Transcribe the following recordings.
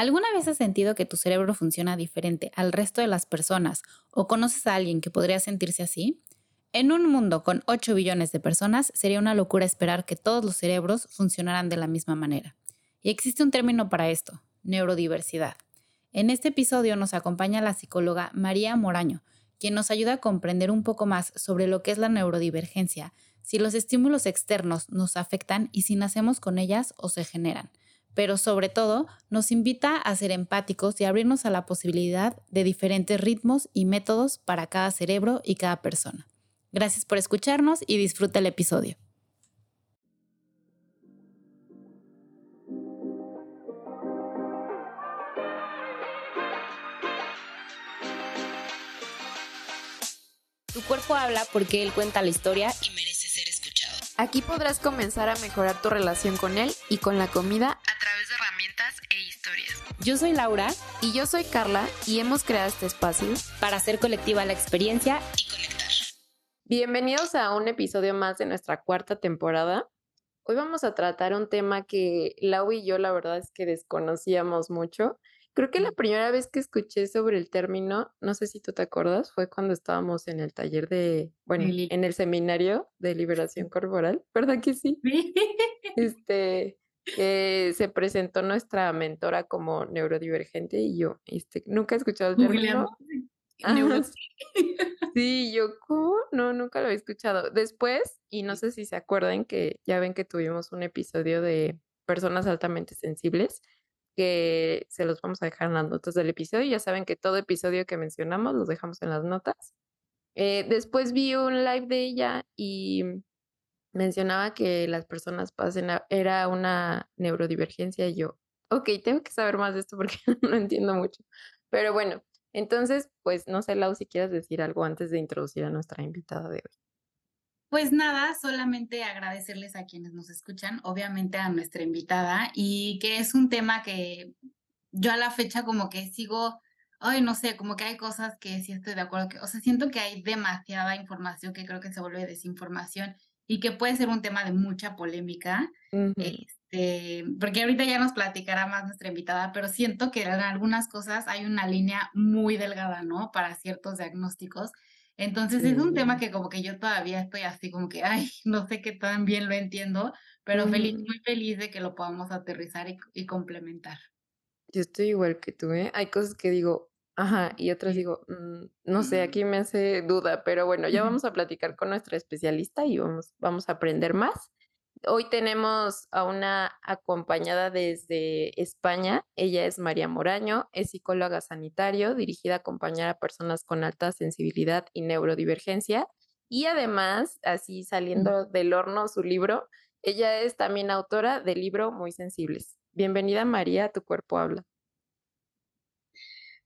¿Alguna vez has sentido que tu cerebro funciona diferente al resto de las personas o conoces a alguien que podría sentirse así? En un mundo con 8 billones de personas sería una locura esperar que todos los cerebros funcionaran de la misma manera. Y existe un término para esto, neurodiversidad. En este episodio nos acompaña la psicóloga María Moraño, quien nos ayuda a comprender un poco más sobre lo que es la neurodivergencia, si los estímulos externos nos afectan y si nacemos con ellas o se generan pero sobre todo nos invita a ser empáticos y abrirnos a la posibilidad de diferentes ritmos y métodos para cada cerebro y cada persona. Gracias por escucharnos y disfruta el episodio. Tu cuerpo habla porque él cuenta la historia y merece ser escuchado. Aquí podrás comenzar a mejorar tu relación con él y con la comida yo soy Laura. Y yo soy Carla y hemos creado este espacio para hacer colectiva la experiencia y conectar. Bienvenidos a un episodio más de nuestra cuarta temporada. Hoy vamos a tratar un tema que Lau y yo la verdad es que desconocíamos mucho. Creo que la primera vez que escuché sobre el término, no sé si tú te acuerdas, fue cuando estábamos en el taller de, bueno, en el seminario de liberación corporal, ¿verdad que sí? Sí. Este, que se presentó nuestra mentora como neurodivergente y yo, este, nunca he escuchado el término. Sí, yo, ¿cómo? No, nunca lo he escuchado. Después, y no sé si se acuerdan que ya ven que tuvimos un episodio de personas altamente sensibles, que se los vamos a dejar en las notas del episodio. Ya saben que todo episodio que mencionamos los dejamos en las notas. Eh, después vi un live de ella y mencionaba que las personas pasen era una neurodivergencia y yo, ok, tengo que saber más de esto porque no entiendo mucho. Pero bueno, entonces, pues no sé, Lau, si quieres decir algo antes de introducir a nuestra invitada de hoy. Pues nada, solamente agradecerles a quienes nos escuchan, obviamente a nuestra invitada, y que es un tema que yo a la fecha como que sigo, ay, no sé, como que hay cosas que sí estoy de acuerdo, que, o sea, siento que hay demasiada información que creo que se vuelve desinformación y que puede ser un tema de mucha polémica, este, porque ahorita ya nos platicará más nuestra invitada, pero siento que en algunas cosas hay una línea muy delgada, ¿no? Para ciertos diagnósticos. Entonces es un tema que como que yo todavía estoy así como que, ay, no sé qué tan bien lo entiendo, pero feliz, muy feliz de que lo podamos aterrizar y, y complementar. Yo estoy igual que tú, ¿eh? Hay cosas que digo, Ajá, y otras digo, mm, no sé, aquí me hace duda, pero bueno, ya vamos a platicar con nuestra especialista y vamos, vamos a aprender más. Hoy tenemos a una acompañada desde España. Ella es María Moraño, es psicóloga sanitario, dirigida a acompañar a personas con alta sensibilidad y neurodivergencia. Y además, así saliendo del horno su libro, ella es también autora del libro Muy Sensibles. Bienvenida María, tu cuerpo habla.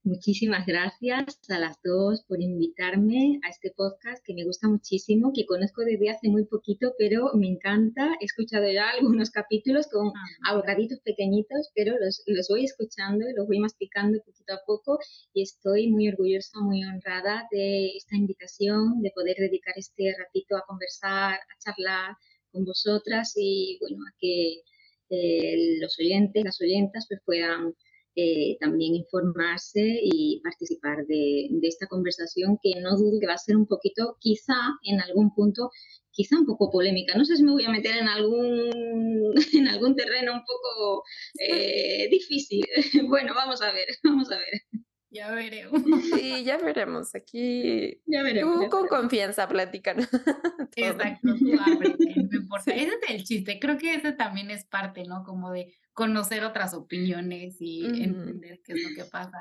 Muchísimas gracias a las dos por invitarme a este podcast que me gusta muchísimo, que conozco desde hace muy poquito, pero me encanta. He escuchado ya algunos capítulos con ah, abogaditos pequeñitos, pero los, los voy escuchando y los voy masticando poquito a poco y estoy muy orgullosa, muy honrada de esta invitación, de poder dedicar este ratito a conversar, a charlar con vosotras y bueno, a que eh, los oyentes, las oyentas pues puedan eh, también informarse y participar de, esta conversación que no dudo que va a ser un poquito, quizá en algún punto, quizá un poco polémica. No sé si me voy a meter en algún, en algún terreno un poco eh, difícil. bueno, vamos a ver, vamos a ver. Ya veremos. Sí, ya veremos. Aquí ya veremos, tú con confianza platican. Exacto, tú abre, no importa. Ese es el chiste. Creo que ese también es parte, ¿no? Como de conocer otras opiniones y entender qué es lo que pasa.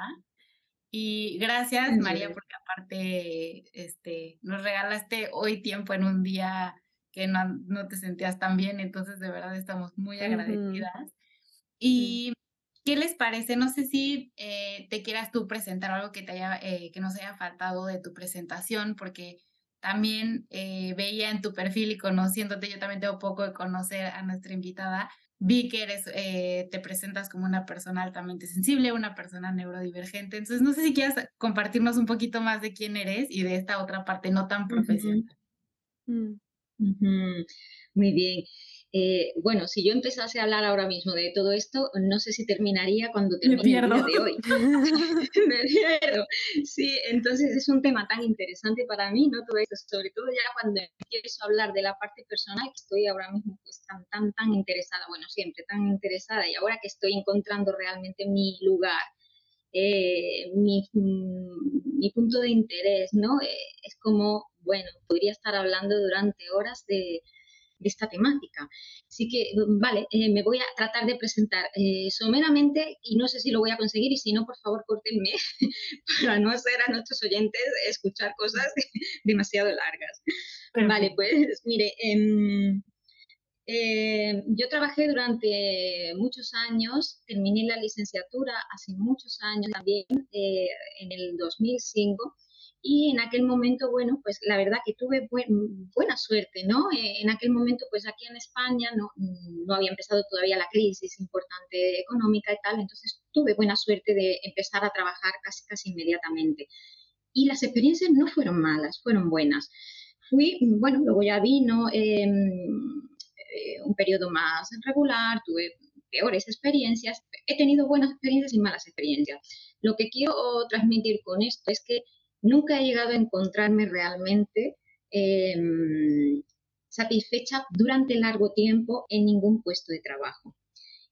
Y gracias, María, porque aparte este, nos regalaste hoy tiempo en un día que no, no te sentías tan bien, entonces de verdad estamos muy agradecidas. Y ¿qué les parece? No sé si eh, te quieras tú presentar algo que, te haya, eh, que nos haya faltado de tu presentación, porque también eh, veía en tu perfil y conociéndote, yo también tengo poco de conocer a nuestra invitada, vi que eres, eh, te presentas como una persona altamente sensible, una persona neurodivergente. Entonces, no sé si quieres compartirnos un poquito más de quién eres y de esta otra parte no tan profesional. Mm. Muy bien. Eh, bueno, si yo empezase a hablar ahora mismo de todo esto, no sé si terminaría cuando termine el día de hoy. Me pierdo. Sí, entonces es un tema tan interesante para mí, ¿no? Todo esto, sobre todo ya cuando empiezo a hablar de la parte personal, que estoy ahora mismo pues tan, tan, tan interesada, bueno, siempre tan interesada, y ahora que estoy encontrando realmente mi lugar, eh, mi, mm, mi, punto de interés, ¿no? Eh, es como, bueno, podría estar hablando durante horas de de esta temática. Así que, mm, vale, eh, me voy a tratar de presentar eh, someramente y no sé si lo voy a conseguir y si no, por favor, córtenme para no hacer a nuestros oyentes escuchar cosas demasiado largas. Vale, pues mire, em, eh, yo trabajé durante muchos años, terminé la licenciatura hace muchos años también, en el 2005 y en aquel momento, bueno, pues la verdad que tuve buena suerte, ¿no? Eh, en aquel momento, pues aquí en España no, no había empezado todavía la crisis importante económica y tal, entonces tuve buena suerte de empezar a trabajar casi, casi inmediatamente. Y las experiencias no fueron malas, fueron buenas. Fui, bueno, luego ya vino em, eh, un periodo más regular, tuve peores experiencias, he tenido buenas experiencias y malas experiencias. Lo que quiero transmitir con esto es que nunca he llegado a encontrarme realmente em, satisfecha durante largo tiempo en ningún puesto de trabajo.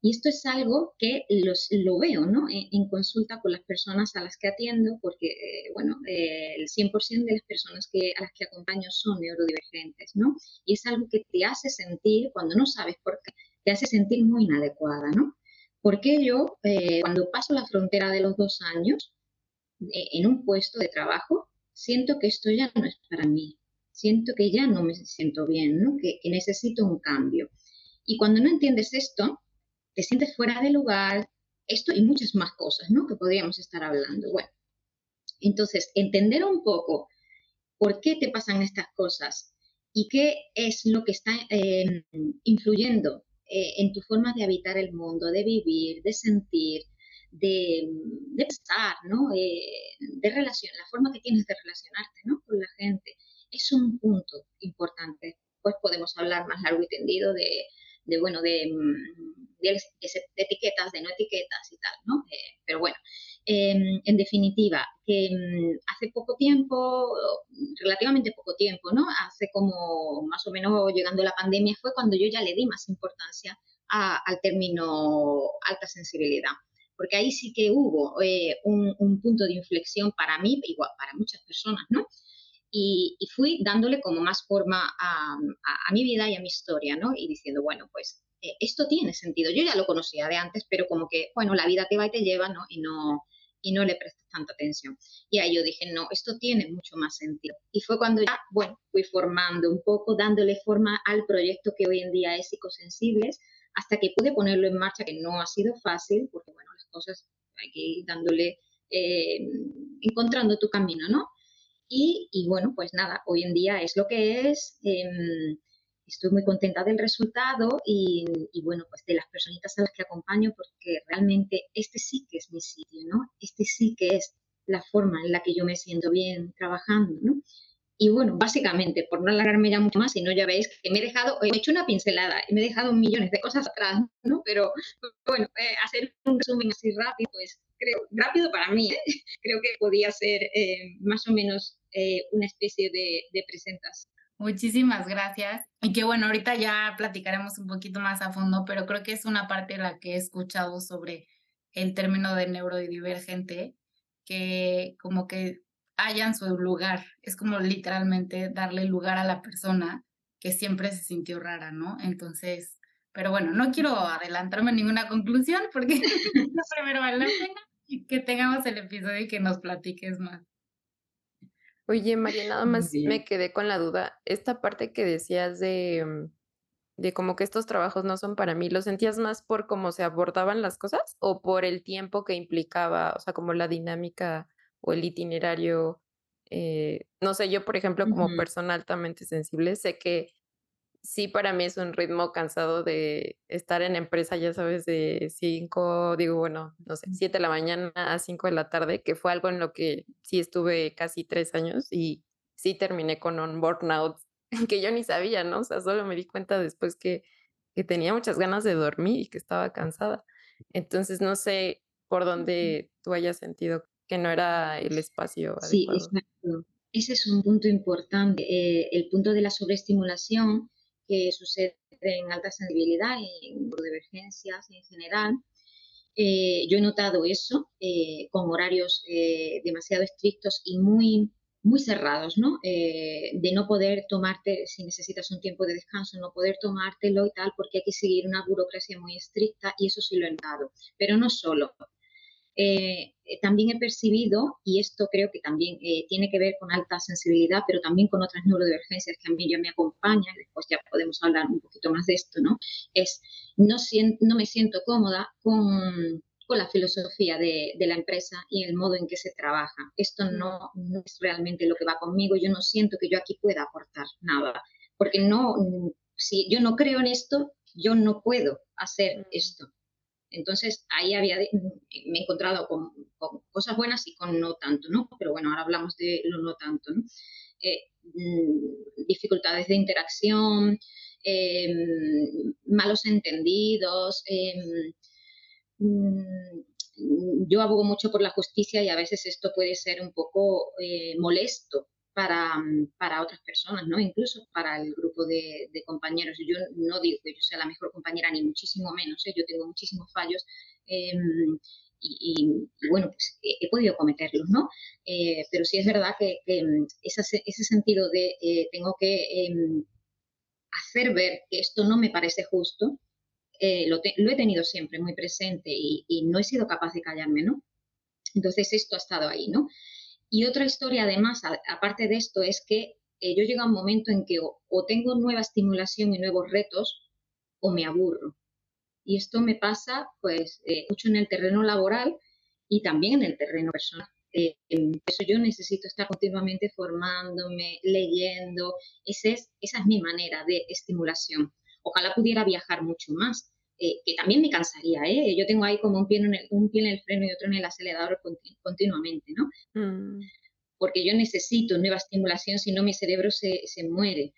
Y esto es algo que lo veo ¿no? en, consulta con las personas a las que atiendo, porque eh, bueno, eh, el 100% de las personas que, a las que acompaño son neurodivergentes, ¿no? Y es algo que te hace sentir, cuando no sabes por qué, te hace sentir muy inadecuada, ¿no? Porque yo, eh, cuando paso la frontera de los dos años, en un puesto de trabajo, siento que esto ya no es para mí, siento que ya no me siento bien, ¿no? que, necesito un cambio. Y cuando no entiendes esto, te sientes fuera de lugar, esto y muchas más cosas ¿no? que podríamos estar hablando. Bueno, entonces, entender un poco por qué te pasan estas cosas y qué es lo que está em, influyendo eh, en tu forma de habitar el mundo, de vivir, de sentir, de, de pensar, ¿no? Eh, de relación, la forma que tienes de relacionarte ¿no? con la gente, es un punto importante. Pues podemos hablar más largo y tendido de, de bueno, de, mm, etiquetas, de no etiquetas y tal, ¿no? Eh, pero bueno, em, en definitiva, que mm, hace poco tiempo, relativamente poco tiempo, ¿no? Hace como más o menos llegando la pandemia fue cuando yo ya le di más importancia al término alta sensibilidad porque ahí sí que hubo eh, un, punto de inflexión para mí, igual para muchas personas, ¿no? Y, fui dándole como más forma a, mi vida y a mi historia, ¿no? Y diciendo, bueno, pues eh, esto tiene sentido. Yo ya lo conocía de antes, pero como que, bueno, la vida te va y te lleva, ¿no? Y no, y no le prestas tanta atención. Y ahí yo dije, no, esto tiene mucho más sentido. Y fue cuando ya, bueno, fui formando un poco, dándole forma al proyecto que hoy en día es Psicosensibles, hasta que pude ponerlo en marcha, que no ha sido fácil, porque bueno, las cosas hay que ir dándole, eh, encontrando tu camino, ¿no? Y, y, bueno, pues nada, hoy en día es lo que es. Em, estoy muy contenta del resultado y, y, bueno, pues de las personitas a las que acompaño, porque realmente este sí que es mi sitio, ¿no? Este sí que es la forma en la que yo me siento bien trabajando, ¿no? Y bueno, básicamente, por no alargarme ya mucho más, si no ya veis que me he dejado, he hecho una pincelada y me he dejado millones de cosas atrás, ¿no? Pero bueno, eh, hacer un resumen así rápido, pues creo, rápido para mí, ¿eh? creo que podía ser eh, más o menos una especie de, de presentación. Muchísimas gracias. Y que bueno, ahorita ya platicaremos un poquito más a fondo, pero creo que es una parte de la que he escuchado sobre el término de neurodivergente, que como que hayan su lugar. Es como literalmente darle lugar a la persona que siempre se sintió rara, ¿no? Entonces, pero bueno, no quiero adelantarme a ninguna conclusión porque primero vale la pena que tengamos el episodio y que nos platiques más. Oye, María, nada más me quedé con la duda. Esta parte que decías de, mm, de como que estos trabajos no son para mí, ¿lo sentías más por cómo se abordaban las cosas o por el tiempo que implicaba, o sea, como la dinámica o el itinerario. Eh, no sé, yo por ejemplo como persona altamente sensible, sé que sí para mí es un ritmo cansado de estar en empresa, ya sabes, de 5, digo, bueno, no sé, 7 de la mañana a 5 de la tarde, que fue algo en lo que sí estuve casi tres años y sí terminé con un burnout que yo ni sabía, ¿no? O sea, solo me di cuenta después que que tenía muchas ganas de dormir y que estaba cansada. Entonces, no sé por dónde tú hayas sentido que no era el espacio sí, exacto. Ese es un punto importante, eh, el punto de la sobreestimulación que sucede en alta sensibilidad, en divergencias en general. Eh, yo he notado eso eh, con horarios demasiado estrictos y muy, muy cerrados, ¿no? de no poder tomarte, si necesitas un tiempo de descanso, no poder tomártelo y tal, porque hay que seguir una burocracia muy estricta y eso sí lo he notado. Pero no solo. Eh, eh, también he percibido, y esto creo que también eh, tiene que ver con alta sensibilidad, pero también con otras neurodivergencias que a mí ya me acompañan, después ya podemos hablar un poquito más de esto, ¿no? Es, no, no me siento cómoda con, con la filosofía de, de, la empresa y el modo en que se trabaja. Esto no, no, es realmente lo que va conmigo, yo no siento que yo aquí pueda aportar nada, porque no, si yo no creo en esto, yo no puedo hacer mm. esto. Entonces ahí había, me he encontrado con, cosas buenas y con no tanto, ¿no? Pero bueno, ahora hablamos de lo no tanto, ¿no? Eh, mm, dificultades de interacción, em, malos entendidos. Em, mm, yo abogo mucho por la justicia y a veces esto puede ser un poco eh, molesto para, mm, para, otras personas, ¿no? Incluso para el grupo de, compañeros. Yo no digo que yo sea la mejor compañera, ni muchísimo menos, ¿eh? yo tengo muchísimos fallos. Em, y, bueno, pues he, podido cometerlos, ¿no? Eh, pero sí es verdad que, em, ese, sentido de eh, tengo que em, hacer ver que esto no me parece justo, lo, lo, he tenido siempre muy presente y, y, no he sido capaz de callarme, ¿no? Entonces esto ha estado ahí, ¿no? Y otra historia, además, aparte de esto, es que eh, yo llego a un momento en que o, tengo nueva estimulación y nuevos retos o me aburro. Y esto me pasa, pues, eh, mucho en el terreno laboral y también en el terreno personal. Eh, eso yo necesito estar continuamente formándome, leyendo. Esa es mi manera de estimulación. Ojalá pudiera viajar mucho más, que también me cansaría, ¿eh? Yo tengo ahí como un pie, en el, un pie en el freno y otro en el acelerador continuamente, ¿no? Mm. Porque yo necesito nueva estimulación, si no mi cerebro se, se, muere,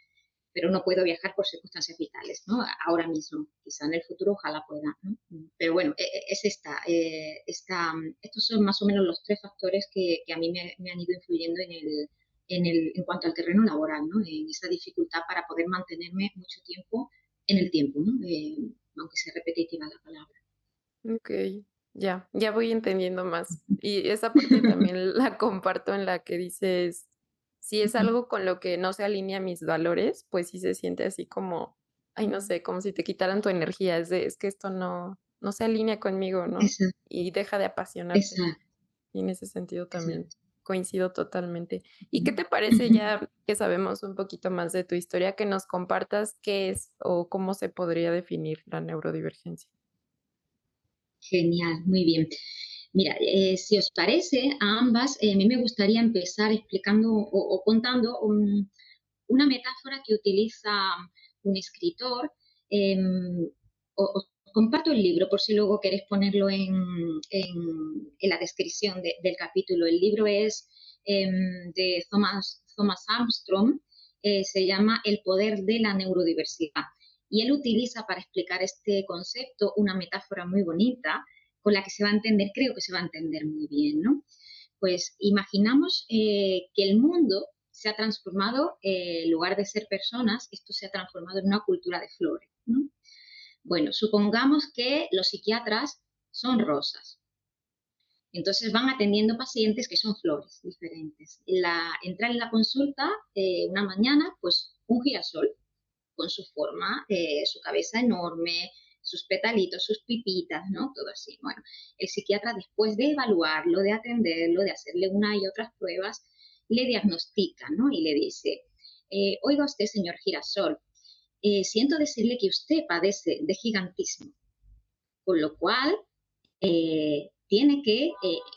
pero no puedo viajar por circunstancias vitales, ¿no? Ahora mismo, quizá en el futuro ojalá pueda, ¿no? Pero bueno, e, e, es esta, eh, esta, estos son más o menos los tres factores que, que a mí me, me, han ido influyendo en el, en, el, en cuanto al terreno laboral, ¿no? En esa dificultad para poder mantenerme mucho tiempo en el tiempo, ¿no? Eh, aunque sea repetitiva la palabra. Ok, ya, ya voy entendiendo más. Y esa parte también la comparto en la que dices, si es algo con lo que no se alinea mis valores, pues sí se siente así como, ay, no sé, como si te quitaran tu energía, es, de, es que esto no, no se alinea conmigo, ¿no? Y deja de apasionarte. Y en ese sentido también coincido totalmente. ¿Y qué te parece ya que sabemos un poquito más de tu historia, que nos compartas qué es o cómo se podría definir la neurodivergencia? Genial, muy bien. Mira, eh, si os parece a ambas, eh, a mí me gustaría empezar explicando o, contando una metáfora que utiliza un escritor. Em, os comparto el libro por si luego queréis ponerlo en, la descripción del capítulo. El libro es em, de Thomas, Thomas Armstrong, eh, se llama El poder de la neurodiversidad. Y él utiliza para explicar este concepto una metáfora muy bonita con la que se va a entender, creo que se va a entender muy bien, ¿no? Pues imaginamos eh, que el mundo se ha transformado, eh, en lugar de ser personas, esto se ha transformado en una cultura de flores, ¿no? Bueno, supongamos que los psiquiatras son rosas. Entonces van atendiendo pacientes que son flores diferentes. La, entrar en la consulta eh, una mañana, pues un girasol, con su forma, eh, su cabeza enorme, sus petalitos, sus pipitas, ¿no? Todo así. Bueno, el psiquiatra después de evaluarlo, de atenderlo, de hacerle una y otras pruebas, le diagnostica, ¿no? Y le dice, eh, oiga usted, señor girasol, siento decirle que usted padece de gigantismo, con lo cual tiene que,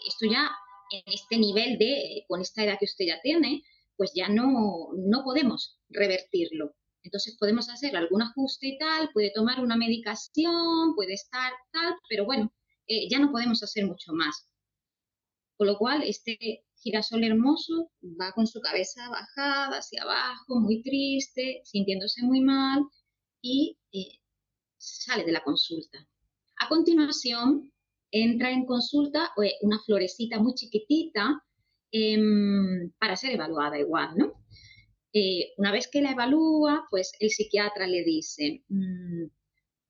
esto ya en este nivel de, con esta edad que usted ya tiene, pues ya no, no podemos revertirlo. Entonces podemos hacer algún ajuste y tal, puede tomar una medicación, puede estar tal, pero bueno, eh, ya no podemos hacer mucho más. Con lo cual, este girasol hermoso va con su cabeza bajada hacia abajo, muy triste, sintiéndose muy mal y eh, sale de la consulta. A continuación, entra en consulta eh, una florecita muy chiquitita em, para ser evaluada igual, ¿no? Eh, una vez que la evalúa, pues el psiquiatra le dice, mm,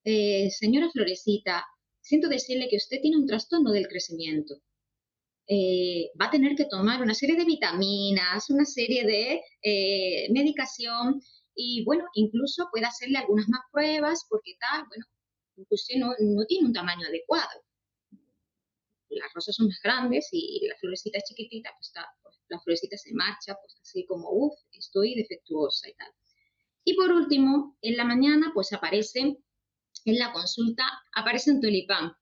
eh, señora Florecita, siento decirle que usted tiene un trastorno del crecimiento. va a tener que tomar una serie de vitaminas, una serie de medicación y bueno, incluso puede hacerle algunas más pruebas porque tal, bueno, usted no tiene un tamaño adecuado. Las rosas son más grandes y la florecita chiquitita, pues, está, pues, la florecita se marcha, pues así como, uff, estoy defectuosa y tal. Y por último, en la mañana, pues aparece, en la consulta, aparece un tulipán.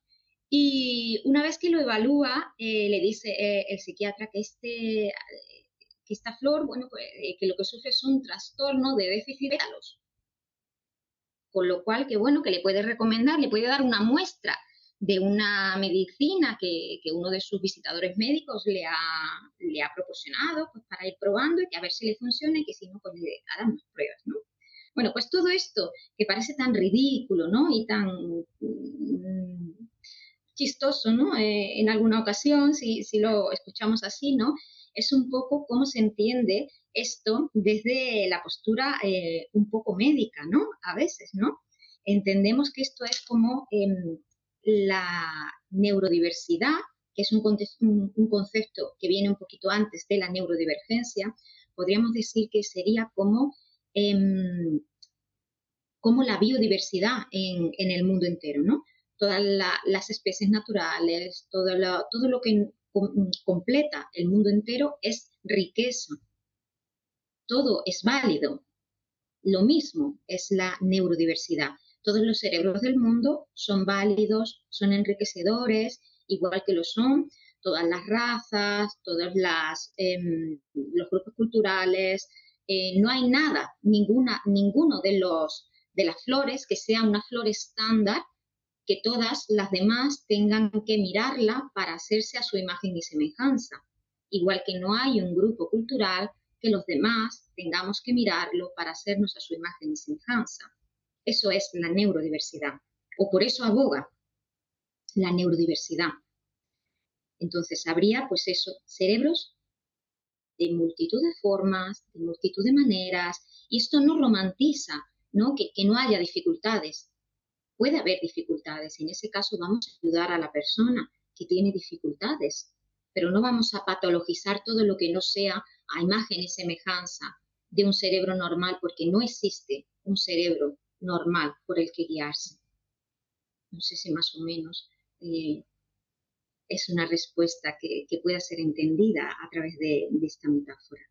Y una vez que lo evalúa, eh, le dice eh, el psiquiatra que este que esta flor, bueno, pues, eh, que lo que sufre es un trastorno de déficit de talos. Con lo cual, que bueno, que le puede recomendar, le puede dar una muestra de una medicina que, uno de sus visitadores médicos le ha, le ha proporcionado pues, para ir probando y que a ver si le funciona y que si no, pues le harán más pruebas, ¿no? Bueno, pues todo esto que parece tan ridículo, ¿no? Y tan mm, chistoso, ¿no? Eh, en alguna ocasión, si, si lo escuchamos así, ¿no? es un poco cómo se entiende esto desde la postura eh, un poco médica, ¿no? A veces, ¿no? Entendemos que esto es como em, la neurodiversidad, que es un, concepto que viene un poquito antes de la neurodivergencia, podríamos decir que sería como, em, como la biodiversidad en, el mundo entero, ¿no? Todas las especies naturales, todo todo lo que completa el mundo entero es riqueza. Todo es válido. Lo mismo es la neurodiversidad. Todos los cerebros del mundo son válidos, son enriquecedores, igual que lo son todas las razas, todos em, los grupos culturales. Eh, no hay nada, ninguna, ninguno de, los, de las flores que sea una flor estándar que todas las demás tengan que mirarla para hacerse a su imagen y semejanza, igual que no hay un grupo cultural que los demás tengamos que mirarlo para hacernos a su imagen y semejanza. Eso es la neurodiversidad, o por eso aboga la neurodiversidad. Entonces habría, pues eso, cerebros de multitud de formas, de multitud de maneras, y esto no romantiza, ¿no? Que, que no haya dificultades, puede haber dificultades. En ese caso vamos a ayudar a la persona que tiene dificultades, pero no vamos a patologizar todo lo que no sea a imagen y semejanza de un cerebro normal, porque no existe un cerebro normal por el que guiarse. No sé si más o menos eh, es una respuesta que, pueda ser entendida a través de, esta metáfora.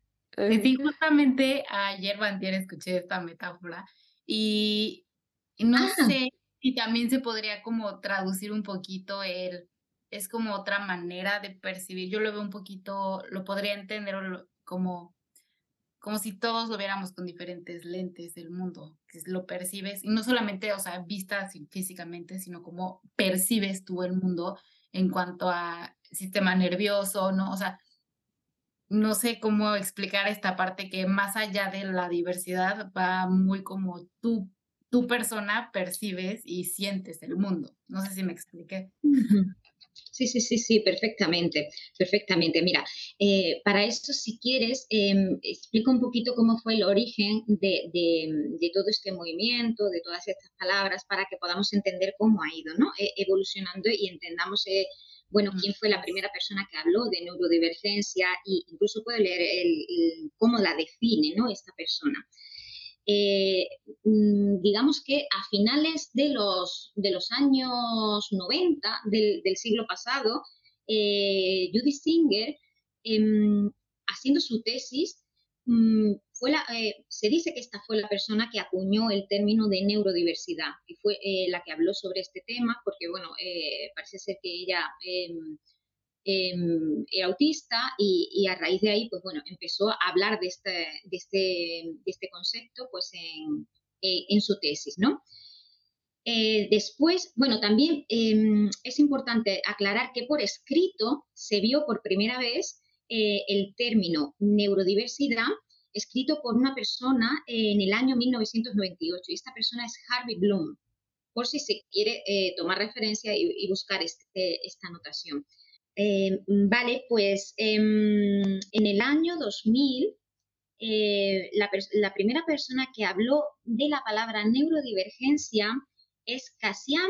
Sí, justamente ayer Bantier escuché esta metáfora y no ah. sé y también se podría como traducir un poquito el, es como otra manera de percibir. Yo lo veo un poquito, lo podría entender como, como si todos lo viéramos con diferentes lentes del mundo, que lo percibes, y no solamente, o sea, vistas físicamente, sino como percibes tú el mundo en cuanto a sistema nervioso, ¿no? O sea, no sé cómo explicar esta parte que más allá de la diversidad va muy como tú tu persona percibes y sientes el mundo. No sé si me expliqué. Sí, sí, sí, sí, perfectamente, perfectamente. Mira, eh, para eso, si quieres, em, explico un poquito cómo fue el origen de, todo este movimiento, de todas estas palabras, para que podamos entender cómo ha ido, ¿no? E, evolucionando y entendamos, eh, bueno, quién fue la primera persona que habló de neurodivergencia e incluso puedo leer el, cómo la define, ¿no? Esta persona. Eh, mm, digamos que a finales de los, de los años 90 del, siglo pasado, eh, Judy Singer, em, haciendo su tesis, mm, fue eh, se dice que esta fue la persona que acuñó el término de neurodiversidad y fue la que habló sobre este tema, porque bueno, parece ser que ella era autista y, a raíz de ahí, pues bueno, empezó a hablar de este, de este, de este concepto pues en, eh, en su tesis, ¿no? Eh, después, bueno, también em, es importante aclarar que por escrito se vio por primera vez eh, el término neurodiversidad escrito por una persona en el año 1998 y esta persona es Harvey Bloom. por si se quiere tomar referencia y, buscar este, esta anotación. Vale, pues em, en el año 2000 la, la, primera persona que habló de la palabra neurodivergencia es Kasian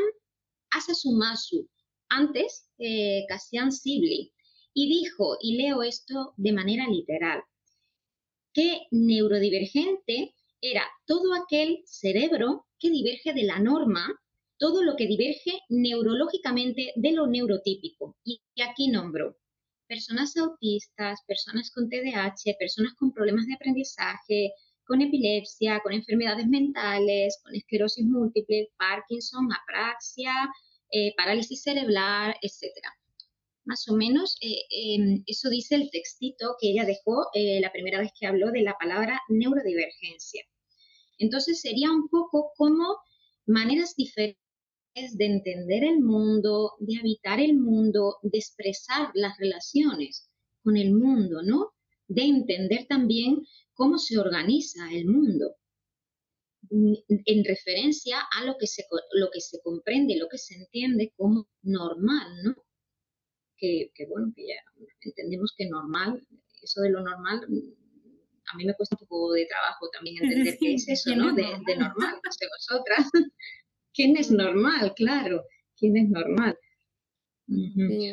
Asasumasu, antes eh, Cassian Sibley, y dijo, y leo esto de manera literal, que neurodivergente era todo aquel cerebro que diverge de la norma, todo lo que diverge neurológicamente de lo neurotípico. Y aquí nombro personas autistas, personas con TDAH, personas con problemas de aprendizaje, con epilepsia, con enfermedades mentales, con esclerosis múltiple, Parkinson, apraxia, eh, parálisis cerebral, etc. Más o menos eh, em, eso dice el textito que ella dejó eh, la primera vez que habló de la palabra neurodivergencia. Entonces sería un poco como maneras diferentes de entender el mundo, de habitar el mundo, de expresar las relaciones con el mundo, ¿no? De entender también cómo se organiza el mundo en referencia a lo que se, lo que se comprende, lo que se entiende como normal, ¿no? Que, bueno, que ya entendemos que normal, eso de lo normal, a mí me cuesta un poco de trabajo también entender qué es eso, ¿no? De, normal, no sé vosotras. ¿Quién es normal? Claro, ¿quién es normal?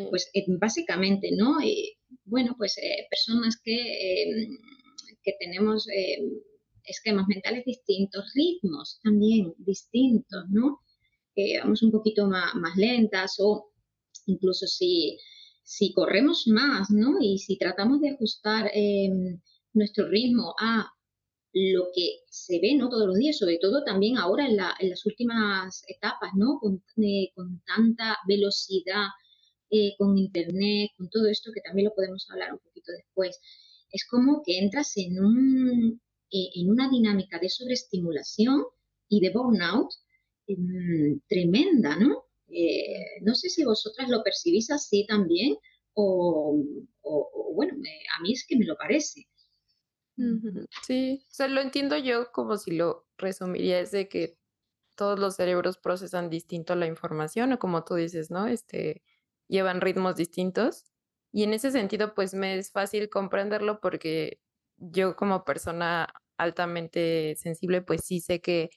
Pues eh, básicamente, ¿no? Eh, bueno, pues eh, personas que, que tenemos esquemas mentales distintos, ritmos también distintos, ¿no? vamos un poquito más, más lentas o incluso si, si, corremos más, ¿no? Y si tratamos de ajustar em, nuestro ritmo a lo que se ve, ¿no? Todos los días, sobre todo también ahora en, las últimas etapas, ¿no? Con, eh, tanta velocidad, eh, con internet, con todo esto que también lo podemos hablar un poquito después. Es como que entras en un, eh, en una dinámica de sobreestimulación y de burnout em, tremenda, ¿no? No sé si vosotras lo percibís así también o, bueno, a mí es que me lo parece. Sí, o sea, lo entiendo yo como si lo resumiría, es de que todos los cerebros procesan distinto la información o como tú dices, ¿no? Este, llevan ritmos distintos y en ese sentido pues me es fácil comprenderlo porque yo como persona altamente sensible, pues sí sé que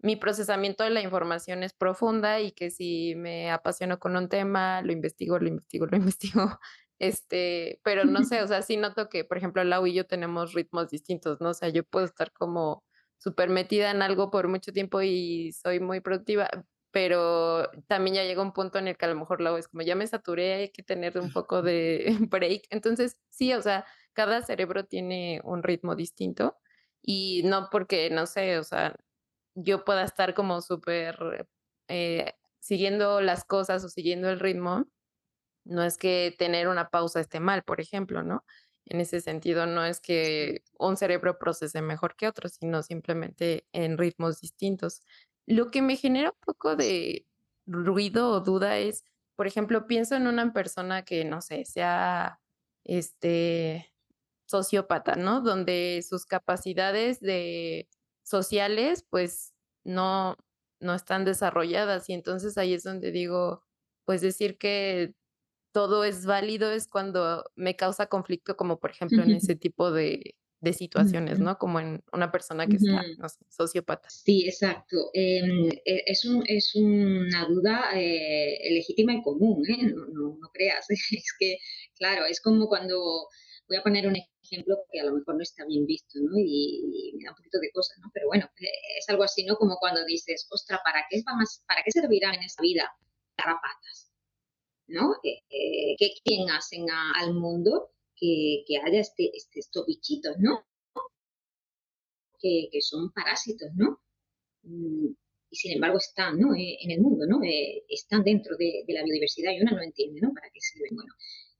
mi procesamiento de la información es profunda y que si me apasiono con un tema, lo investigo, lo investigo, lo investigo. Este, pero no sé, o sea, sí noto que, por ejemplo, Lau y yo tenemos ritmos distintos, ¿no? O sea, yo puedo estar como súper metida en algo por mucho tiempo y soy muy productiva, pero también ya llega un punto en el que a lo mejor Lau es como, ya me saturé, hay que tener un poco de break. Entonces, sí, o sea, cada cerebro tiene un ritmo distinto y no porque, no sé, o sea, yo pueda estar como súper eh, siguiendo las cosas o siguiendo el ritmo, no es que tener una pausa esté mal, por ejemplo, ¿no? En ese sentido, no es que un cerebro procese mejor que otro, sino simplemente en ritmos distintos. Lo que me genera un poco de ruido o duda es, por ejemplo, pienso en una persona que, no sé, sea, este, sociópata, ¿no? Donde sus capacidades de sociales, pues, no, no están desarrolladas. Y entonces ahí es donde digo, pues decir que todo es válido es cuando me causa conflicto, como por ejemplo en ese tipo de, de situaciones, ¿no? Como en una persona que está, no sé, sociópata. Sí, exacto. Em, e, es, un, es, una duda eh, legítima y común, ¿eh? No, no, no, creas. Es que, claro, es como cuando, voy a poner un ejemplo que a lo mejor no está bien visto, ¿no? Y, me da un poquito de cosas, ¿no? Pero bueno, eh, es algo así, ¿no? Como cuando dices, ostra, ¿para qué, ¿para qué servirán en esa vida garrapatas? ¿No? Eh, eh, ¿Qué quién hacen al mundo que, haya este, este, estos bichitos, ¿no? Que, son parásitos, ¿no? Mm, y sin embargo están ¿no? en el mundo, ¿no? están dentro de, de, la biodiversidad y uno no entiende ¿no? para qué sirven. Bueno,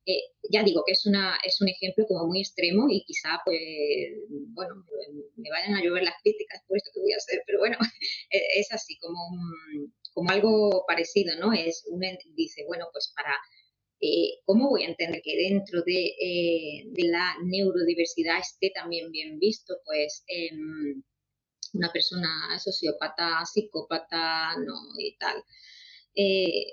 eh, ya digo que es, una, es un ejemplo como muy extremo y quizá, pues, bueno, me, vayan a llover las críticas por esto que voy a hacer, pero bueno, e, es así, como, como algo parecido, ¿no? Es una, dice, bueno, pues para, eh, ¿cómo voy a entender que dentro de, eh, de, la neurodiversidad esté también bien visto? Pues em, una persona sociópata, psicópata, no y tal. Eh,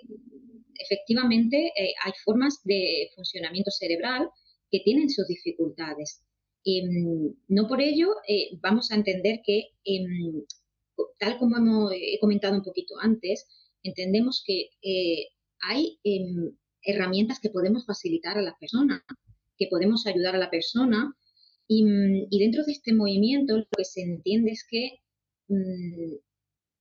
efectivamente, hay formas de funcionamiento cerebral que tienen sus dificultades. Em, no por ello vamos a entender que, em, tal como hemos, he comentado un poquito antes, entendemos que hay em, herramientas que podemos facilitar a la persona, que podemos ayudar a la persona. Mm, y, dentro de este movimiento lo que se entiende es que mm,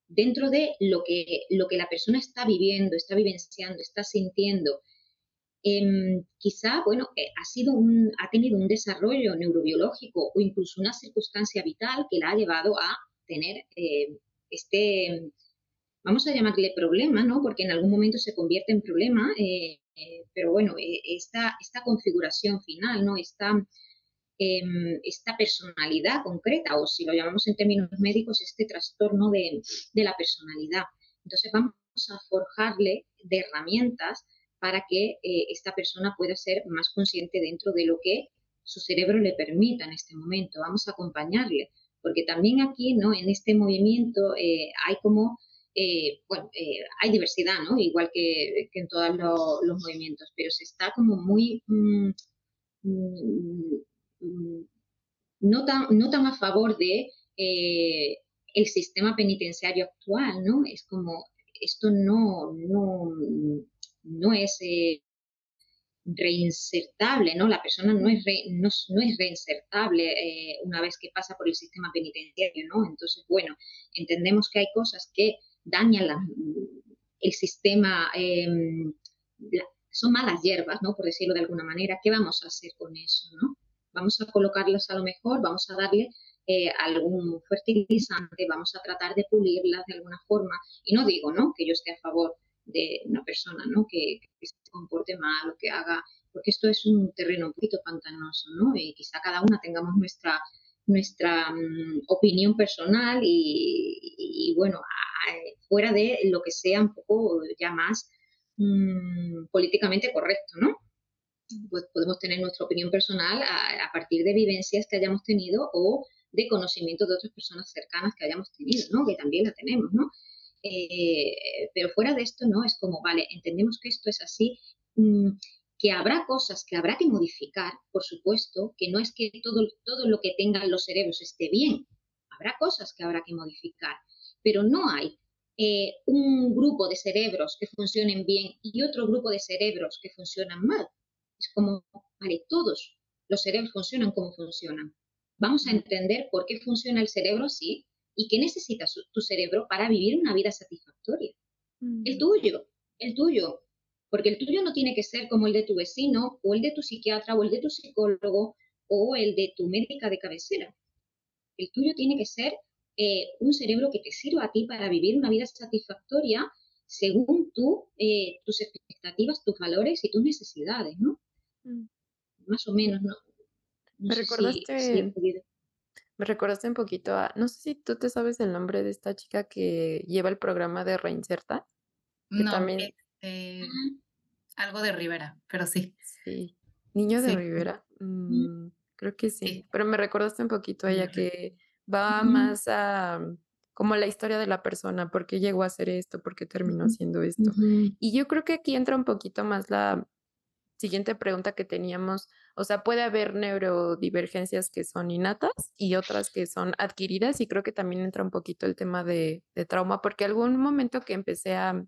dentro de lo que, lo que la persona está viviendo, está vivenciando, está sintiendo, em, quizá, bueno, eh, ha, sido ha tenido un desarrollo neurobiológico o incluso una circunstancia vital que la ha llevado a tener eh, este, vamos a llamarle problema, ¿no? Porque en algún momento se convierte en problema, eh, pero bueno, esta, esta configuración final, ¿no? Esta, Em, esta personalidad concreta, o si lo llamamos en términos médicos, este trastorno de, la personalidad. Entonces vamos a forjarle de herramientas para que eh, esta persona pueda ser más consciente dentro de lo que su cerebro le permita en este momento. Vamos a acompañarle, porque también aquí, ¿no? En este movimiento eh, hay como, eh, bueno, hay diversidad, ¿no? Igual que, en todos los movimientos, pero se está como muy mm, mm, Mm, no tan, no tan a favor de eh, el sistema penitenciario actual, ¿no? Es como, esto no, no, no es eh, reinsertable, ¿no? La persona no es, no, es reinsertable eh, una vez que pasa por el sistema penitenciario, ¿no? Entonces, bueno, entendemos que hay cosas que dañan el sistema, em, son malas hierbas, ¿no? Por decirlo de alguna manera. ¿Qué vamos a hacer con eso, vamos a colocarlas a lo mejor, vamos a darle eh, algún fertilizante, vamos a tratar de pulirlas de alguna forma. Y no digo, ¿no? Que yo esté a favor de una persona, ¿no? Que, se comporte mal o que haga, porque esto es un terreno un poquito pantanoso, ¿no? Y quizá cada una tengamos nuestra nuestra mm, opinión personal y, bueno, fuera de lo que sea un poco ya más mm, políticamente correcto, ¿no? pues podemos tener nuestra opinión personal a, partir de vivencias que hayamos tenido o de conocimiento de otras personas cercanas que hayamos tenido, ¿no? Que también la tenemos, ¿no? Eh, pero fuera de esto, ¿no? Es como, vale, entendemos que esto es así, mm, que habrá cosas que habrá que modificar, por supuesto, que no es que todo, todo lo que tengan los cerebros esté bien, habrá cosas que habrá que modificar, pero no hay eh, un grupo de cerebros que funcionen bien y otro grupo de cerebros que funcionan mal. Es como, vale, todos los cerebros funcionan como funcionan. Vamos a entender por qué funciona el cerebro así y qué necesita tu cerebro para vivir una vida satisfactoria. El tuyo, el tuyo. Porque el tuyo no tiene que ser como el de tu vecino o el de tu psiquiatra o el de tu psicólogo o el de tu médica de cabecera. El tuyo tiene que ser eh, un cerebro que te sirva a ti para vivir una vida satisfactoria según tú, eh, tus expectativas, tus valores y tus necesidades, ¿no? Mm. Más o menos, ¿no? me recordaste, me recordaste un poquito a, no sé si tú te sabes el nombre de esta chica que lleva el programa de Reinserta. no, también... Este, algo de Rivera, pero sí. Sí, Niño de Rivera, mm, creo que sí. pero me recordaste un poquito a ella que va más a como la historia de la persona, por qué llegó a hacer esto, por qué terminó haciendo esto. Y yo creo que aquí entra un poquito más la siguiente pregunta que teníamos, o sea, puede haber neurodivergencias que son innatas y otras que son adquiridas y creo que también entra un poquito el tema de, trauma, porque algún momento que empecé a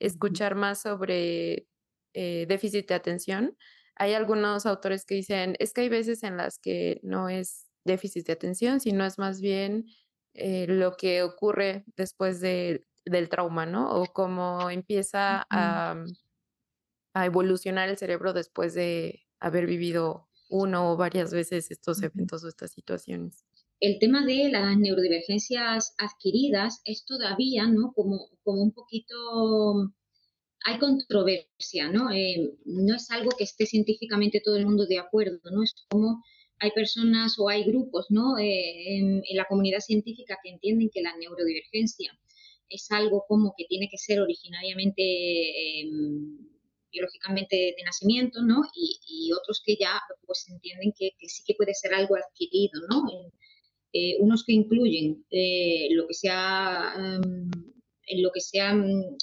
escuchar más sobre eh, déficit de atención, hay algunos autores que dicen, es que hay veces en las que no es déficit de atención, sino es más bien eh, lo que ocurre después de, del trauma, ¿no? O cómo empieza a a evolucionar el cerebro después de haber vivido uno o varias veces estos eventos o estas situaciones. El tema de las neurodivergencias adquiridas es todavía, ¿no? Como, como un poquito, hay controversia, ¿no? Eh, no es algo que esté científicamente todo el mundo de acuerdo, ¿no? Es como hay personas o hay grupos, ¿no? Eh, en, la comunidad científica que entienden que la neurodivergencia es algo como que tiene que ser originariamente em, biológicamente de nacimiento, ¿no? Y, otros que ya pues entienden que, sí que puede ser algo adquirido, ¿no? eh, unos que incluyen eh, lo que se ha, em, en lo que se ha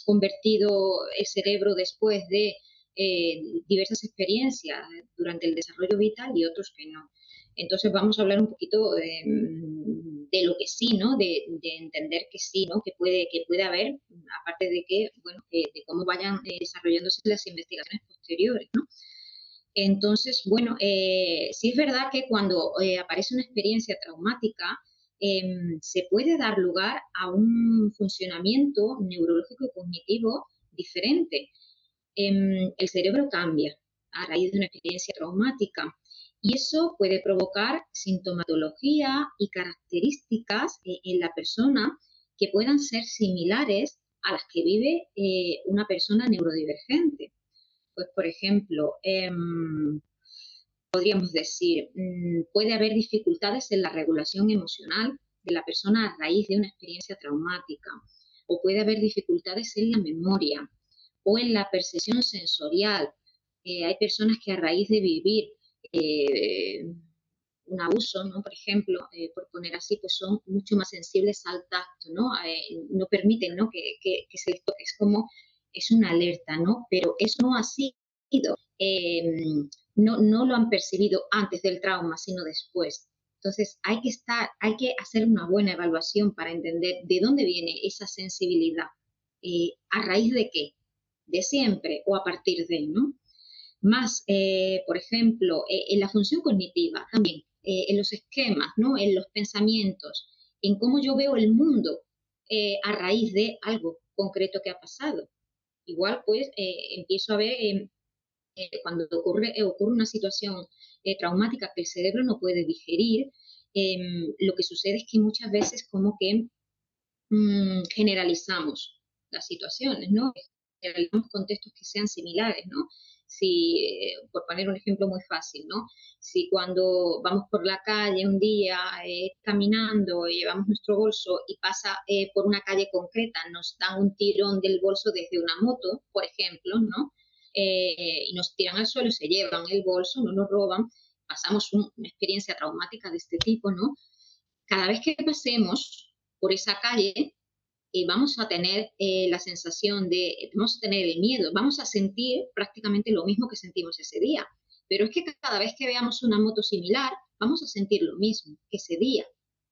convertido el cerebro después de eh, diversas experiencias durante el desarrollo vital y otros que no. Entonces vamos a hablar un poquito de, de lo que sí, ¿no? De, de, entender que sí, ¿no? Que puede, que puede haber, aparte de que, bueno, de cómo vayan desarrollándose las investigaciones posteriores, ¿no? Entonces, bueno, eh, sí es verdad que cuando eh, aparece una experiencia traumática, em, se puede dar lugar a un funcionamiento neurológico y cognitivo diferente. Em, el cerebro cambia a raíz de una experiencia traumática y eso puede provocar sintomatología y características eh, en la persona que puedan ser similares a las que vive una persona neurodivergente. Pues, por ejemplo, em, podríamos decir, mm, puede haber dificultades en la regulación emocional de la persona a raíz de una experiencia traumática, o puede haber dificultades en la memoria o en la percepción sensorial. Eh, hay personas que a raíz de vivir eh, un abuso, ¿no? por ejemplo, eh, por poner así, pues son mucho más sensibles al tacto, ¿no? no permiten ¿no? Que, que, que. Es como es una alerta, ¿no? Pero eso no ha sido, em, no, no lo han percibido antes del trauma, sino después. Entonces hay que estar, hay que hacer una buena evaluación para entender de dónde viene esa sensibilidad, eh, a raíz de qué, de siempre o a partir de, ¿no? Más, eh, por ejemplo, eh, en la función cognitiva también, en los esquemas, ¿no? En los pensamientos, en cómo yo veo el mundo a raíz de algo concreto que ha pasado igual pues eh, empiezo a ver em, eh, cuando ocurre, eh, ocurre una situación traumática que el cerebro no puede digerir, em, lo que sucede es que muchas veces como que mm, generalizamos las situaciones, ¿no? Generalizamos contextos que sean similares, ¿no? Si, por poner un ejemplo muy fácil, ¿no? Si cuando vamos por la calle un día eh, caminando, llevamos nuestro bolso y pasa eh, por una calle concreta, nos dan un tirón del bolso desde una moto, por ejemplo, ¿no? Eh, y nos tiran al suelo, se llevan el bolso, no nos roban, pasamos una experiencia traumática de este tipo, ¿no? Cada vez que pasemos por esa calle, vamos a tener eh, la sensación de, vamos a tener el miedo, vamos a sentir prácticamente lo mismo que sentimos ese día. Pero es que cada vez que veamos una moto similar, vamos a sentir lo mismo que ese día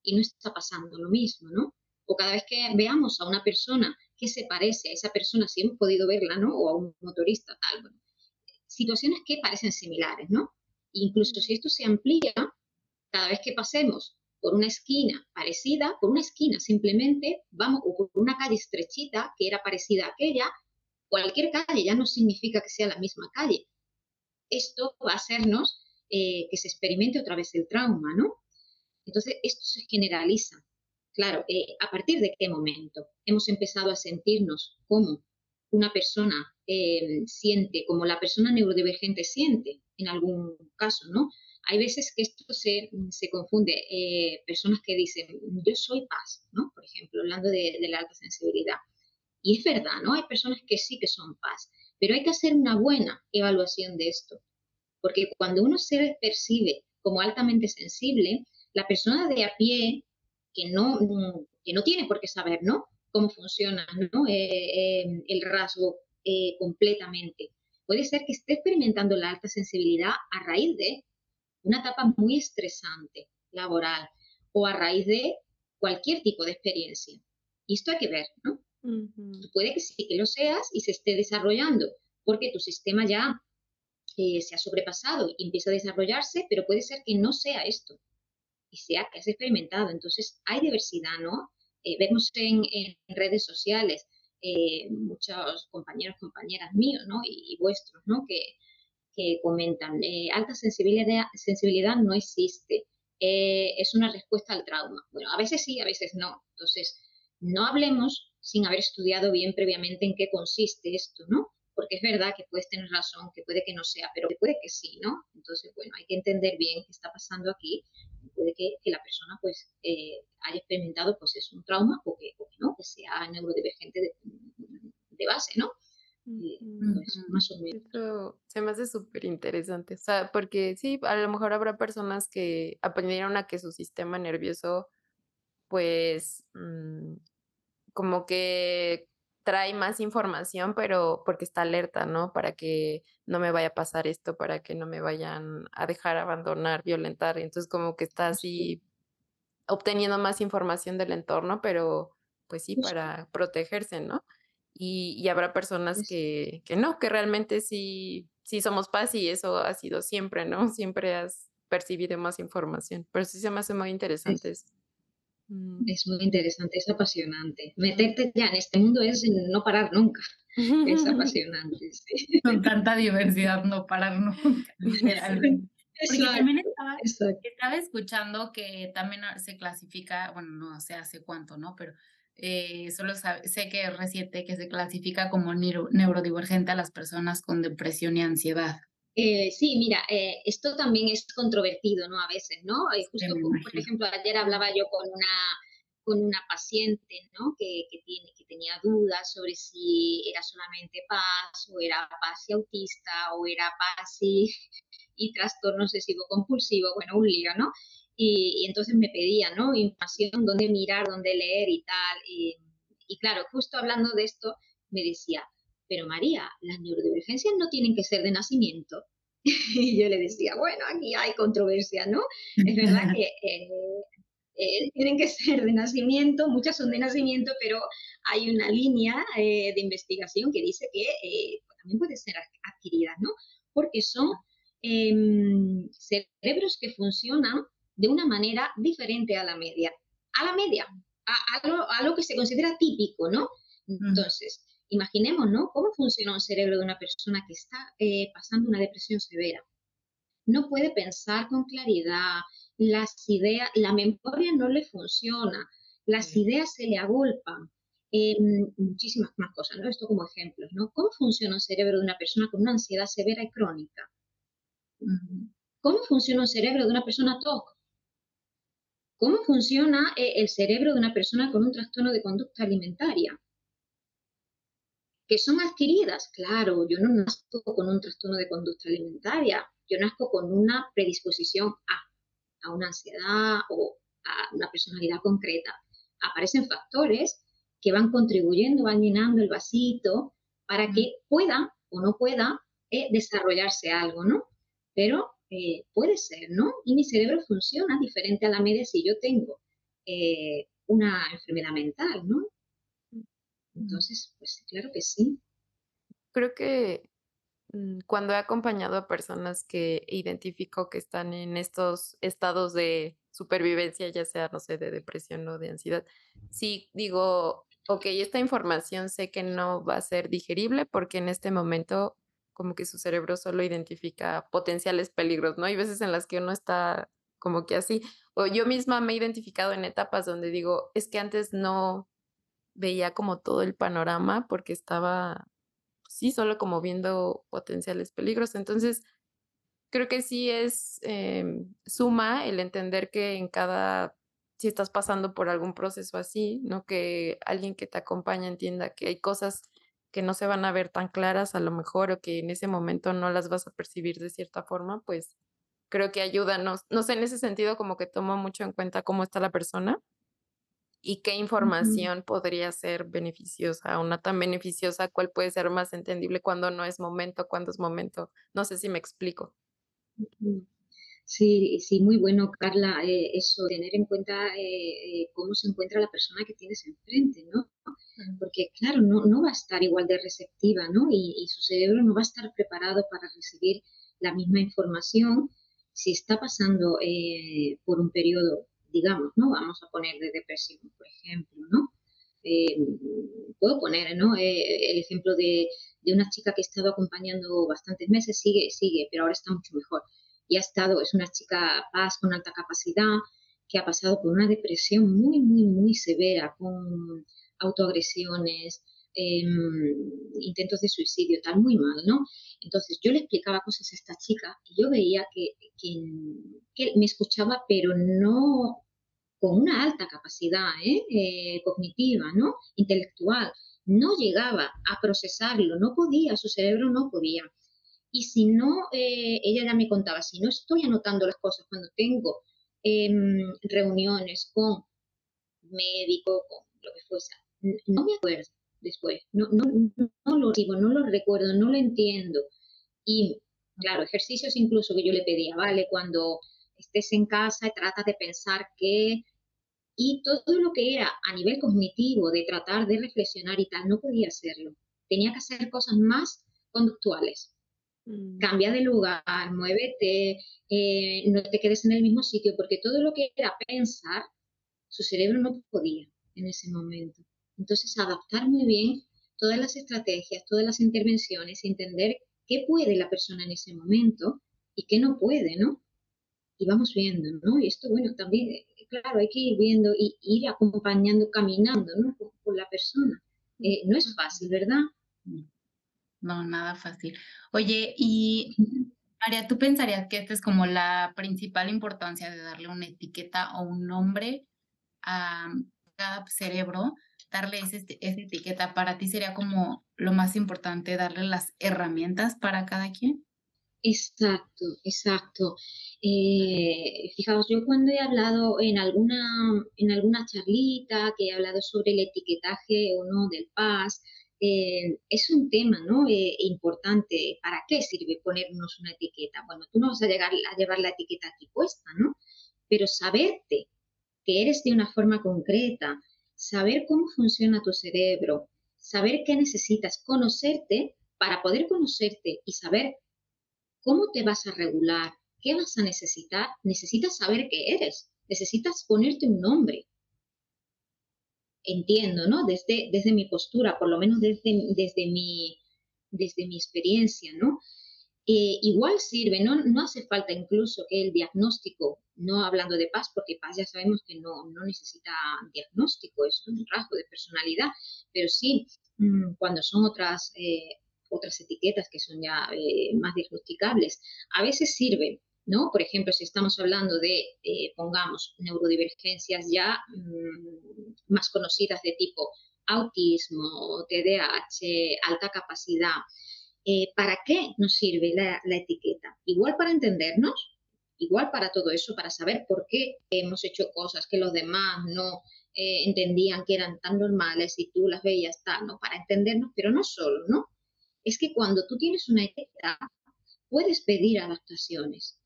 y no está pasando lo mismo, ¿no? O cada vez que veamos a una persona que se parece a esa persona, si hemos podido verla, ¿no? O a un motorista, tal, situaciones que parecen similares, ¿no? Incluso si esto se amplía, cada vez que pasemos por una esquina parecida, por una esquina simplemente, vamos, o por una calle estrechita que era parecida a aquella, cualquier calle ya no significa que sea la misma calle. Esto va a hacernos eh, que se experimente otra vez el trauma, ¿no? Entonces, esto se generaliza. Claro, eh, ¿a partir de qué momento hemos empezado a sentirnos como una persona eh, siente, como la persona neurodivergente siente en algún caso, ¿no? Hay veces que esto se, se confunde. Eh, personas que dicen, yo soy paz, ¿no? Por ejemplo, hablando de, la alta sensibilidad. Y es verdad, ¿no? Hay personas que sí que son paz, pero hay que hacer una buena evaluación de esto. Porque cuando uno se percibe como altamente sensible, la persona de a pie que no, que no tiene por qué saber, ¿no? Cómo funciona ¿no? Eh, eh, el rasgo completamente. Puede ser que esté experimentando la alta sensibilidad a raíz de una etapa muy estresante laboral o a raíz de cualquier tipo de experiencia. Y esto hay que ver, ¿no? Puede que sí que lo seas y se esté desarrollando porque tu sistema ya eh, se ha sobrepasado y empieza a desarrollarse, pero puede ser que no sea esto y sea que has experimentado. Entonces hay diversidad, ¿no? Eh, vemos en, redes sociales eh, muchos compañeros, compañeras míos, ¿no? Y, y vuestros, ¿no? Que, que comentan, eh, alta sensibilidad, sensibilidad no existe, eh, es una respuesta al trauma. Bueno, a veces sí, a veces no. Entonces, no hablemos sin haber estudiado bien previamente en qué consiste esto, ¿no? Porque es verdad que puedes tener razón, que puede que no sea, pero puede que sí, ¿no? Entonces, bueno, hay que entender bien qué está pasando aquí. Puede que, la persona, pues, eh, haya experimentado, pues, es un trauma o que, no, que sea neurodivergente de, de base, ¿no? Pues, más o menos. Eso se me hace súper interesante, o sea, porque sí, a lo mejor habrá personas que aprendieron a que su sistema nervioso, pues, mm, como que trae más información, pero porque está alerta, ¿no? Para que no me vaya a pasar esto, para que no me vayan a dejar abandonar, violentar. Entonces como que está así obteniendo más información del entorno, pero pues sí, para protegerse, ¿no? Y, habrá personas que, que, no, que realmente sí, sí somos paz y eso ha sido siempre, ¿no? Siempre has percibido más información. Pero sí se me hace muy interesante eso. Mm. Es muy interesante, es apasionante. Meterte ya en este mundo es no parar nunca. Es apasionante. Sí. Con tanta diversidad, no parar nunca, Porque también estaba, escuchando que también se clasifica, bueno, no sé hace cuánto, ¿no? Pero eh, solo sé que es reciente que se clasifica como neurodivergente a las personas con depresión y ansiedad. Eh, sí, mira, eh, esto también es controvertido, ¿no? A veces, ¿no? justo, por ejemplo, ayer hablaba yo con una, con una paciente, ¿no? Que, que, tiene, que tenía dudas sobre si era solamente paz, o era paz y autista, o era paz y, y trastorno obsesivo compulsivo, bueno, un lío, ¿no? Y, entonces me pedía, ¿no? Información, dónde mirar, dónde leer y tal. Y, y claro, justo hablando de esto, me decía, pero María, las neurodivergencias no tienen que ser de nacimiento. y yo le decía, bueno, aquí hay controversia, ¿no? Es verdad que eh, eh, tienen que ser de nacimiento, muchas son de nacimiento, pero hay una línea eh, de investigación que dice que también puede ser adquirida, ¿no? Porque son em, cerebros que funcionan de una manera diferente a la media, a la media, a, lo, a lo, que se considera típico, ¿no? Entonces, Imaginemos, ¿no? ¿Cómo funciona un cerebro de una persona que está eh, pasando una depresión severa? No puede pensar con claridad, las ideas, la memoria no le funciona, las ideas se le agolpan, eh, muchísimas más cosas, ¿no? Esto como ejemplos, ¿no? ¿Cómo funciona un cerebro de una persona con una ansiedad severa y crónica? ¿Cómo funciona un cerebro de una persona TOC? ¿Cómo funciona eh, el cerebro de una persona con un trastorno de conducta alimentaria? que son adquiridas. Claro, yo no nazco con un trastorno de conducta alimentaria, yo nazco con una predisposición a, a una ansiedad o a una personalidad concreta. Aparecen factores que van contribuyendo, van llenando el vasito para que pueda o no pueda eh, desarrollarse algo, ¿no? Pero eh, puede ser, ¿no? Y mi cerebro funciona diferente a la media si yo tengo eh, una enfermedad mental, ¿no? Entonces, pues claro que sí. Creo que mm, cuando he acompañado a personas que identifico que están en estos estados de supervivencia, ya sea, no sé, de depresión o de ansiedad, sí digo, ok, esta información sé que no va a ser digerible porque en este momento como que su cerebro solo identifica potenciales peligros, ¿no? Hay veces en las que uno está como que así, o yo misma me he identificado en etapas donde digo, es que antes no, veía como todo el panorama porque estaba, sí, solo como viendo potenciales peligros. Entonces, creo que sí es em, suma el entender que en cada, si estás pasando por algún proceso así, ¿no? Que alguien que te acompaña entienda que hay cosas que no se van a ver tan claras a lo mejor o que en ese momento no las vas a percibir de cierta forma, pues creo que ayuda, no, no sé, en ese sentido como que tomo mucho en cuenta cómo está la persona y qué información podría ser beneficiosa o no tan beneficiosa, cuál puede ser más entendible cuando no es momento, cuando es momento. No sé si me explico. Sí, sí, muy bueno, Carla, eh, eso, tener en cuenta eh, eh, cómo se encuentra la persona que tienes enfrente, ¿no? Porque, claro, no, no va a estar igual de receptiva, ¿no? Y, y, su cerebro no va a estar preparado para recibir la misma información si está pasando por un periodo digamos, ¿no? Vamos a poner de depresión, por ejemplo, ¿no? Eh, puedo poner, ¿no? Eh, el ejemplo de, de, una chica que he estado acompañando bastantes meses, sigue, sigue, pero ahora está mucho mejor. Y ha estado, es una chica paz con alta capacidad, que ha pasado por una depresión muy, muy, muy severa, con autoagresiones, em, intentos de suicidio, tal, muy mal, ¿no? Entonces yo le explicaba cosas a esta chica y yo veía que, que, me escuchaba, pero no con una alta capacidad ¿eh? Eh, cognitiva, ¿no? Intelectual. no llegaba a procesarlo, no podía, su cerebro no podía. Y si no, eh, ella ya me contaba, si no estoy anotando las cosas cuando tengo em, reuniones con médico, con lo que fuese, no me acuerdo después, no, no, no lo digo, no lo recuerdo, no lo entiendo. Y claro, ejercicios incluso que yo le pedía, ¿vale? Cuando estés en casa, trata de pensar que... Y todo lo que era a nivel cognitivo, de tratar de reflexionar y tal, no podía hacerlo. Tenía que hacer cosas más conductuales. Mm. Cambia de lugar, muévete, eh, no te quedes en el mismo sitio, porque todo lo que era pensar, su cerebro no podía en ese momento. Entonces, adaptar muy bien todas las estrategias, todas las intervenciones, entender qué puede la persona en ese momento y qué no puede, ¿no? Y vamos viendo, ¿no? Y esto, bueno, también, eh, claro, hay que ir viendo y ir acompañando, caminando, ¿no? Con, la persona. Eh, no es fácil, ¿verdad? No, nada fácil. Oye, y María, ¿tú pensarías que esta es como la principal importancia de darle una etiqueta o un nombre a cada cerebro? Darle esa etiqueta para ti sería como lo más importante, darle las herramientas para cada quien. Exacto, exacto. Eh, fijaos, yo cuando he hablado en alguna, en alguna charlita, que he hablado sobre el etiquetaje o no del PAS, eh, es un tema ¿no? Eh, importante. ¿Para qué sirve ponernos una etiqueta? Bueno, tú no vas a, llegar, a llevar la etiqueta aquí puesta, ¿no? Pero saberte que eres de una forma concreta, saber cómo funciona tu cerebro, saber qué necesitas, conocerte para poder conocerte y saber cómo te vas a regular, qué vas a necesitar, necesitas saber qué eres, necesitas ponerte un nombre, entiendo, ¿no? Desde, desde mi postura, por lo menos desde, desde, mi, desde mi experiencia, ¿no? Eh, igual sirve, ¿no? no hace falta incluso que el diagnóstico, no hablando de paz, porque paz ya sabemos que no, no necesita diagnóstico, es un rasgo de personalidad, pero sí mm, cuando son otras, eh, otras etiquetas que son ya eh, más diagnosticables, a veces sirve, ¿no? Por ejemplo, si estamos hablando de, eh, pongamos, neurodivergencias ya mm, más conocidas de tipo autismo, TDAH, alta capacidad, eh, ¿para qué nos sirve la, etiqueta? Igual para entendernos, igual para todo eso, para saber por qué hemos hecho cosas que los demás no eh, entendían que eran tan normales y tú las veías tal, ¿no? Para entendernos, pero no solo, ¿no? Es que cuando tú tienes una etiqueta, puedes pedir adaptaciones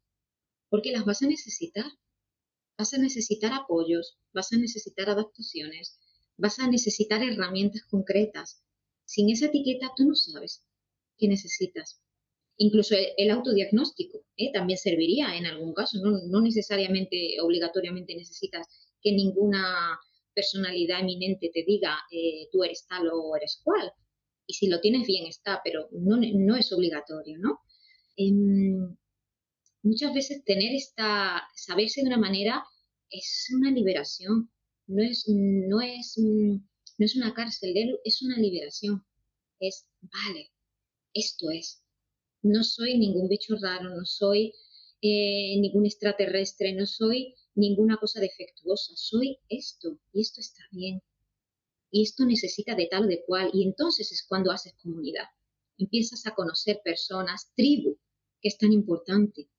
porque las vas a necesitar. Vas a necesitar apoyos, vas a necesitar adaptaciones, vas a necesitar herramientas concretas. Sin esa etiqueta tú no sabes qué necesitas. Incluso el, autodiagnóstico ¿eh? también serviría en algún caso. No, necesariamente, obligatoriamente necesitas que ninguna personalidad eminente te diga eh, tú eres tal o eres cual. Y si lo tienes bien está, pero no, no es obligatorio, ¿no? Em, muchas veces tener esta, saberse de una manera es una liberación, no es, no es, no es una cárcel, es una liberación. Es, vale, esto es. No soy ningún bicho raro, no soy eh, ningún extraterrestre, no soy ninguna cosa defectuosa, soy esto y esto está bien. Y esto necesita de tal o de cual. Y entonces es cuando haces comunidad. Empiezas a conocer personas, tribu, que es tan importante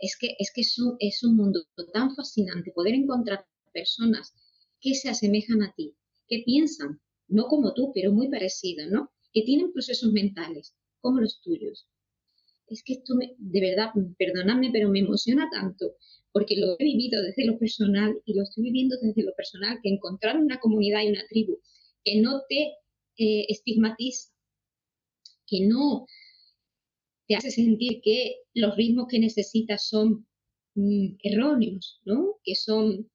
es que es, que es, un, mundo tan fascinante poder encontrar personas que se asemejan a ti, que piensan, no como tú, pero muy parecido, ¿no? Que tienen procesos mentales como los tuyos. Es que esto, de verdad, perdóname, pero me emociona tanto, porque lo he vivido desde lo personal y lo estoy viviendo desde lo personal, que encontrar una comunidad y una tribu que no te eh, estigmatiza, que no te hace sentir que los ritmos que necesitas son mm, erróneos, ¿no? Que son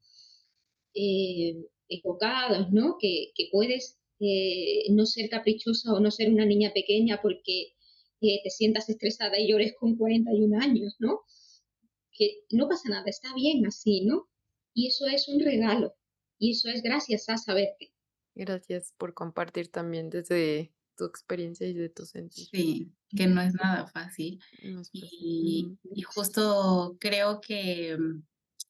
eh, equivocados, ¿no? Que, puedes eh, no ser caprichosa o no ser una niña pequeña porque eh, te sientas estresada y llores con 41 años, ¿no? Que no pasa nada, está bien así, ¿no? Y eso es un regalo. Y eso es gracias a saberte. Gracias por compartir también desde tu experiencia y de tu sentir. Sí, que no es nada fácil. Y, justo creo que mm,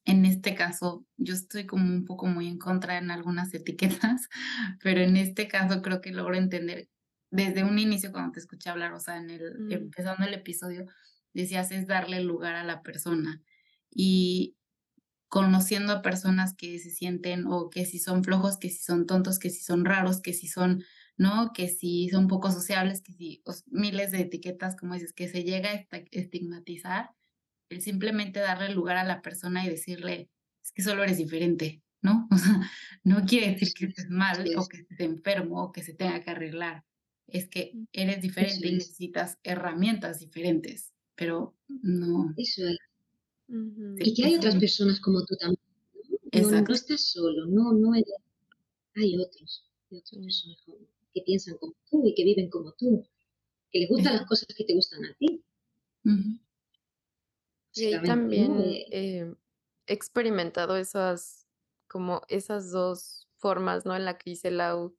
en este caso, yo estoy como un poco muy en contra en algunas etiquetas, pero en este caso creo que logro entender desde un inicio cuando te escuché hablar, o sea, en el, mm. empezando el episodio, decías es darle lugar a la persona y conociendo a personas que se sienten o que si son flojos, que si son tontos, que si son raros, que si son, ¿no? Que si son poco sociables, que si miles de etiquetas, como dices, que se llega a estigmatizar, el simplemente darle lugar a la persona y decirle, es que solo eres diferente, ¿no? O sea, no quiere decir que estés mal o que estés enfermo o que se tenga que arreglar. Es que mm, eres diferente y necesitas herramientas diferentes, pero no. Eso es. Y que hay otras personas como tú también. No, no, estás solo, no, no eres. Hay otros, hay otras personas que piensan como tú y que viven como tú, que les gustan las cosas que te gustan a ti. Y también eh, he experimentado esas, como esas dos formas, ¿no? En la que dice Lau,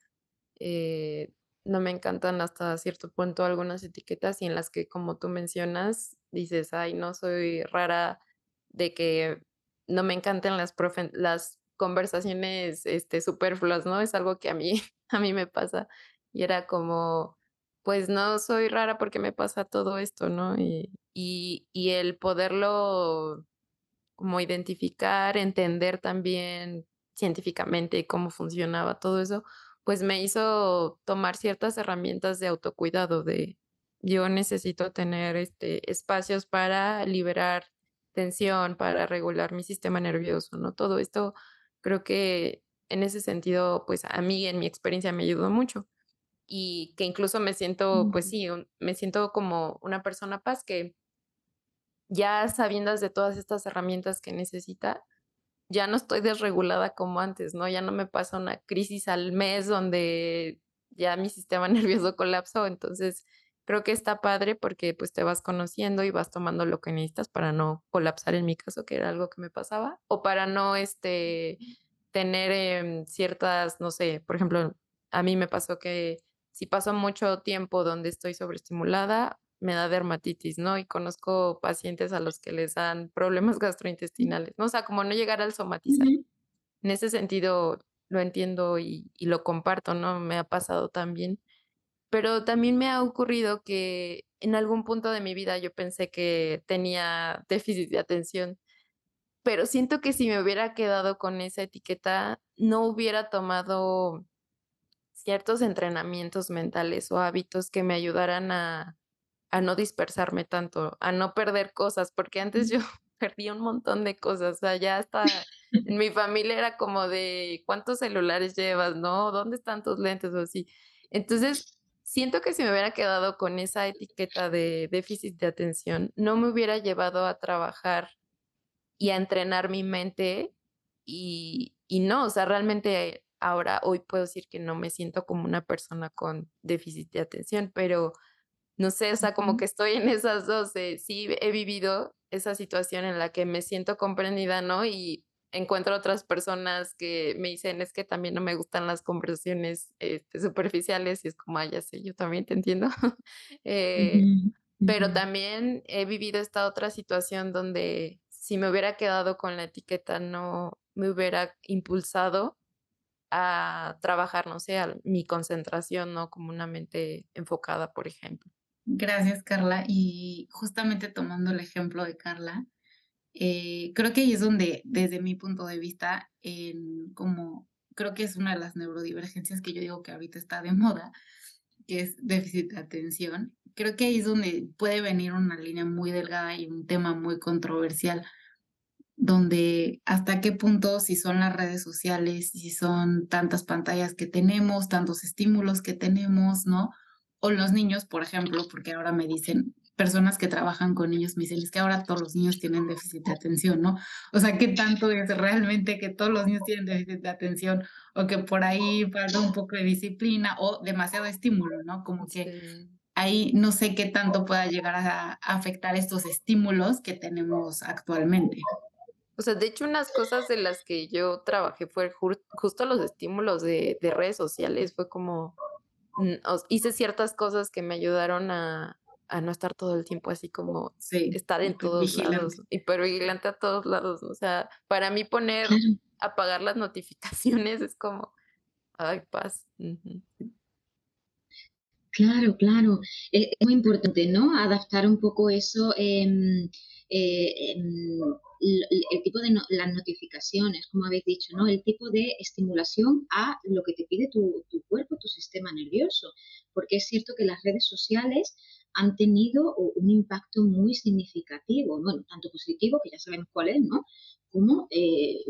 eh, no me encantan hasta cierto punto algunas etiquetas y en las que, como tú mencionas, dices, ay, no soy rara de que no me encantan las, las conversaciones este, superfluas, ¿no? Es algo que a mí, a mí me pasa. Y era como, pues no soy rara porque me pasa todo esto, ¿no? Y, y, el poderlo como identificar, entender también científicamente cómo funcionaba todo eso, pues me hizo tomar ciertas herramientas de autocuidado, de yo necesito tener este, espacios para liberar tensión, para regular mi sistema nervioso, ¿no? Todo esto creo que en ese sentido, pues a mí en mi experiencia me ayudó mucho. Y que incluso me siento, pues sí, me siento como una persona paz que ya sabiendo de todas estas herramientas que necesita, ya no estoy desregulada como antes, ¿no? Ya no me pasa una crisis al mes donde ya mi sistema nervioso colapsó, entonces creo que está padre porque pues te vas conociendo y vas tomando lo que necesitas para no colapsar en mi caso, que era algo que me pasaba, o para no este tener em, ciertas, no sé, por ejemplo, a mí me pasó que si paso mucho tiempo donde estoy sobreestimulada, me da dermatitis, ¿no? Y conozco pacientes a los que les dan problemas gastrointestinales, ¿no? O sea, como no llegar al somatizar. En ese sentido, lo entiendo y, lo comparto, ¿no? Me ha pasado también. Pero también me ha ocurrido que en algún punto de mi vida yo pensé que tenía déficit de atención, pero siento que si me hubiera quedado con esa etiqueta, no hubiera tomado ciertos entrenamientos mentales o hábitos que me ayudaran a, a no dispersarme tanto, a no perder cosas, porque antes yo perdí un montón de cosas, o sea, ya hasta en mi familia era como de cuántos celulares llevas, ¿no? ¿Dónde están tus lentes o así? Entonces, siento que si me hubiera quedado con esa etiqueta de déficit de atención, no me hubiera llevado a trabajar y a entrenar mi mente y, y no, o sea, realmente ahora, hoy puedo decir que no me siento como una persona con déficit de atención, pero no sé, o sea, como que estoy en esas dos, sí he vivido esa situación en la que me siento comprendida, ¿no? Y encuentro otras personas que me dicen, es que también no me gustan las conversaciones este, superficiales y es como, ah, ya sé, yo también te entiendo. Eh, pero también he vivido esta otra situación donde si me hubiera quedado con la etiqueta, no me hubiera impulsado a trabajar, no sé, mi concentración, ¿no? Como una mente enfocada, por ejemplo. Gracias, Carla. Y justamente tomando el ejemplo de Carla, eh, creo que ahí es donde, desde mi punto de vista, en como creo que es una de las neurodivergencias que yo digo que ahorita está de moda, que es déficit de atención. Creo que ahí es donde puede venir una línea muy delgada y un tema muy controversial, donde hasta qué punto, si son las redes sociales, si son tantas pantallas que tenemos, tantos estímulos que tenemos, ¿no? o los niños, por ejemplo, porque ahora me dicen, personas que trabajan con niños me dicen, es que ahora todos los niños tienen déficit de atención, ¿no? O sea, ¿qué tanto es realmente que todos los niños tienen déficit de atención o que por ahí falta un poco de disciplina o demasiado estímulo, ¿no? Como que ahí no sé qué tanto pueda llegar a, afectar estos estímulos que tenemos actualmente. O sea, de hecho, unas cosas de las que yo trabajé fue justo los estímulos de, de redes sociales, fue como hice ciertas cosas que me ayudaron a, a no estar todo el tiempo así como estar en todos lados, hipervigilante a todos lados. O sea, para mí poner, apagar las notificaciones es como, ay, paz. Claro, claro. Es, muy importante, ¿no? Adaptar un poco eso. Eh, el, tipo de las notificaciones, como habéis dicho, ¿no? El tipo de estimulación a lo que te pide tu, cuerpo, tu sistema nervioso. Porque es cierto que las redes sociales han tenido un impacto muy significativo, bueno, tanto positivo, que ya sabemos cuál es, ¿no? Como eh,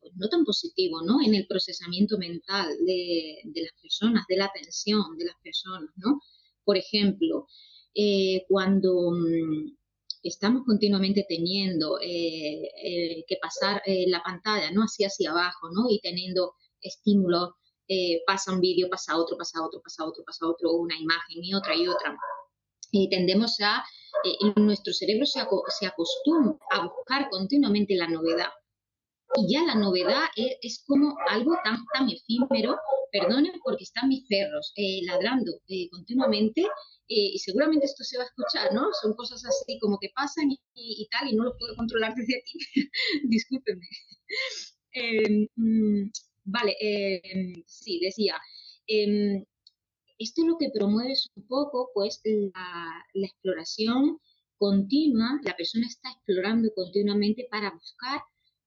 pues no tan positivo, ¿no? En el procesamiento mental de, de, las personas, de la atención de las personas, ¿no? Por ejemplo, eh, cuando mm, estamos continuamente teniendo eh, eh, que pasar eh, la pantalla, ¿no? Así hacia abajo, ¿no? Y teniendo estímulos, pasa un vídeo, pasa otro, pasa otro, pasa otro, pasa otro, una imagen y otra y otra. Y tendemos a, nuestro cerebro se, se, acostumbra a buscar continuamente la novedad. Y ya la novedad es, como algo tan, tan efímero, perdonen porque están mis perros ladrando continuamente y seguramente esto se va a escuchar, ¿no? Son cosas así como que pasan y, tal, y no lo puedo controlar desde aquí. Discúlpenme. Em, mm, vale, em, sí, decía, em, esto es lo que promueve un poco, pues, la, la exploración continua, la persona está explorando continuamente para buscar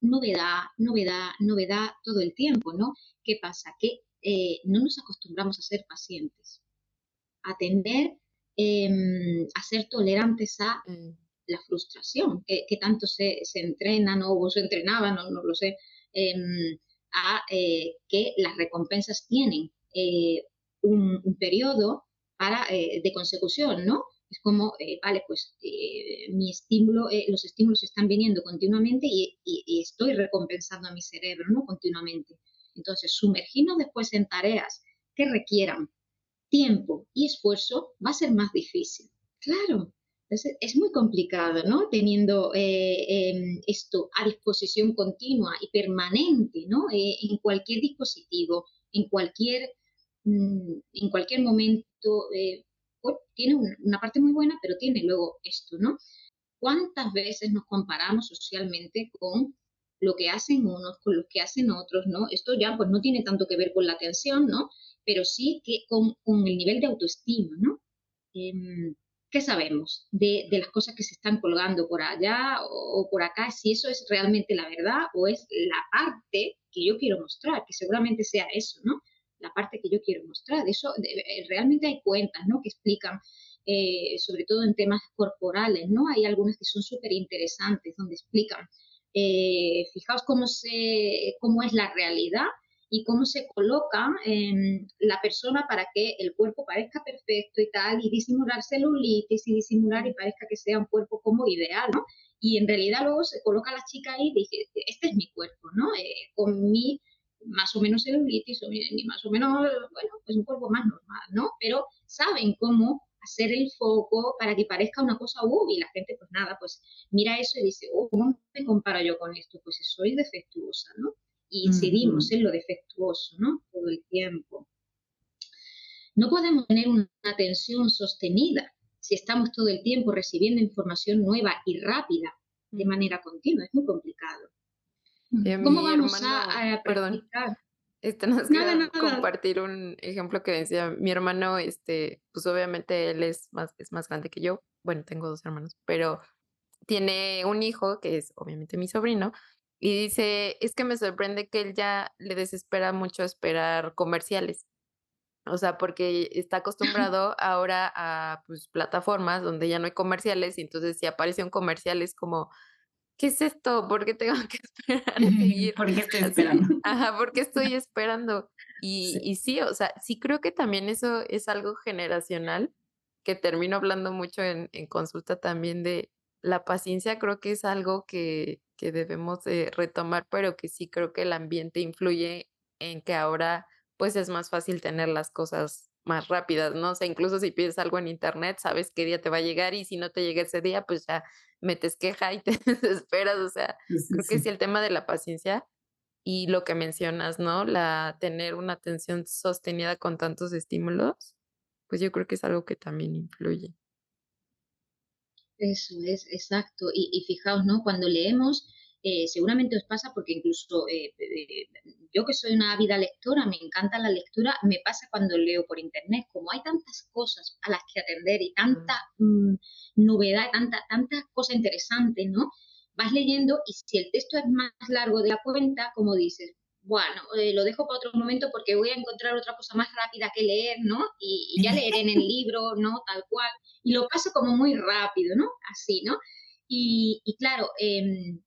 novedad, novedad, novedad todo el tiempo, ¿no? ¿Qué pasa? Que eh, no nos acostumbramos a ser pacientes, a atender eh, a ser tolerantes a mm. la frustración, que, tanto se, se, entrenan o se entrenaban, no, no lo sé, em, a eh, que las recompensas tienen eh, un, periodo para, de consecución, ¿no? Es como, vale, pues mi estímulo, los estímulos están viniendo continuamente y, estoy recompensando a mi cerebro, ¿no? Continuamente. Entonces, sumergirnos después en tareas que requieran tiempo y esfuerzo, va a ser más difícil. Claro, es muy complicado, ¿no? Teniendo eh, em, esto a disposición continua y permanente, ¿no? Eh, en cualquier dispositivo, en cualquier, mm, en cualquier momento. Eh, tiene una parte muy buena, pero tiene luego esto, ¿no? ¿Cuántas veces nos comparamos socialmente con lo que hacen unos, con lo que hacen otros, ¿no? Esto ya pues no tiene tanto que ver con la atención, ¿no? pero sí que con, el nivel de autoestima, ¿no? Em, ¿Qué sabemos de, las cosas que se están colgando por allá o, por acá? Si eso es realmente la verdad o es la parte que yo quiero mostrar, que seguramente sea eso, ¿no? La parte que yo quiero mostrar. Eso eh, realmente hay cuentas, ¿no? Que explican, eh, sobre todo en temas corporales, ¿no? Hay algunas que son súper interesantes, donde explican, eh, fijaos cómo, se, cómo es la realidad y cómo se coloca la persona para que el cuerpo parezca perfecto y tal, y disimular celulitis y disimular y parezca que sea un cuerpo como ideal, ¿no? Y en realidad luego se coloca la chica ahí y dice, este es mi cuerpo, ¿no? Eh, con mi más o menos celulitis o más o menos, bueno, pues un cuerpo más normal, ¿no? Pero saben cómo hacer el foco para que parezca una cosa, uh, y la gente pues nada, pues mira eso y dice, oh, ¿cómo me comparo yo con esto? Pues soy defectuosa, ¿no? y incidimos en lo defectuoso, ¿no? Todo el tiempo. No podemos tener una atención sostenida si estamos todo el tiempo recibiendo información nueva y rápida de manera continua. Es muy complicado. ¿Cómo vamos a, Perdón. Este, nos nada, compartir un ejemplo que decía mi hermano, este, pues obviamente él es más, es más grande que yo. Bueno, tengo dos hermanos, pero tiene un hijo que es obviamente mi sobrino, y dice, es que me sorprende que él ya le desespera mucho esperar comerciales. O sea, porque está acostumbrado ahora a pues, plataformas donde ya no hay comerciales y entonces si aparece un comercial es como, ¿qué es esto? ¿Por qué tengo que esperar a seguir? ¿Por qué estoy esperando? Ajá, ¿por qué estoy esperando? Y sí. y sí, o sea, sí creo que también eso es algo generacional, que termino hablando mucho en, en consulta también de la paciencia, creo que es algo que, que debemos de retomar, pero que sí creo que el ambiente influye en que ahora pues es más fácil tener las cosas más rápidas, ¿no? O sea, incluso si pides algo en internet, sabes qué día te va a llegar y si no te llega ese día, pues ya metes queja y te desesperas, o sea, creo que sí el tema de la paciencia y lo que mencionas, ¿no? La tener una atención sostenida con tantos estímulos, pues yo creo que es algo que también influye. Eso es, exacto. Y, y fijaos, ¿no? Cuando leemos, eh, seguramente os pasa porque incluso eh, eh, yo que soy una ávida lectora, me encanta la lectura, me pasa cuando leo por internet, como hay tantas cosas a las que atender y tanta mm, novedad, tanta, tanta cosa interesante, ¿no? Vas leyendo y si el texto es más largo de la cuenta, como dices, bueno, lo dejo para otro momento porque voy a encontrar otra cosa más rápida que leer, ¿no? Y, ya leeré en el libro, ¿no? Tal cual. Y lo paso como muy rápido, ¿no? Así, ¿no? Y, y claro, eh,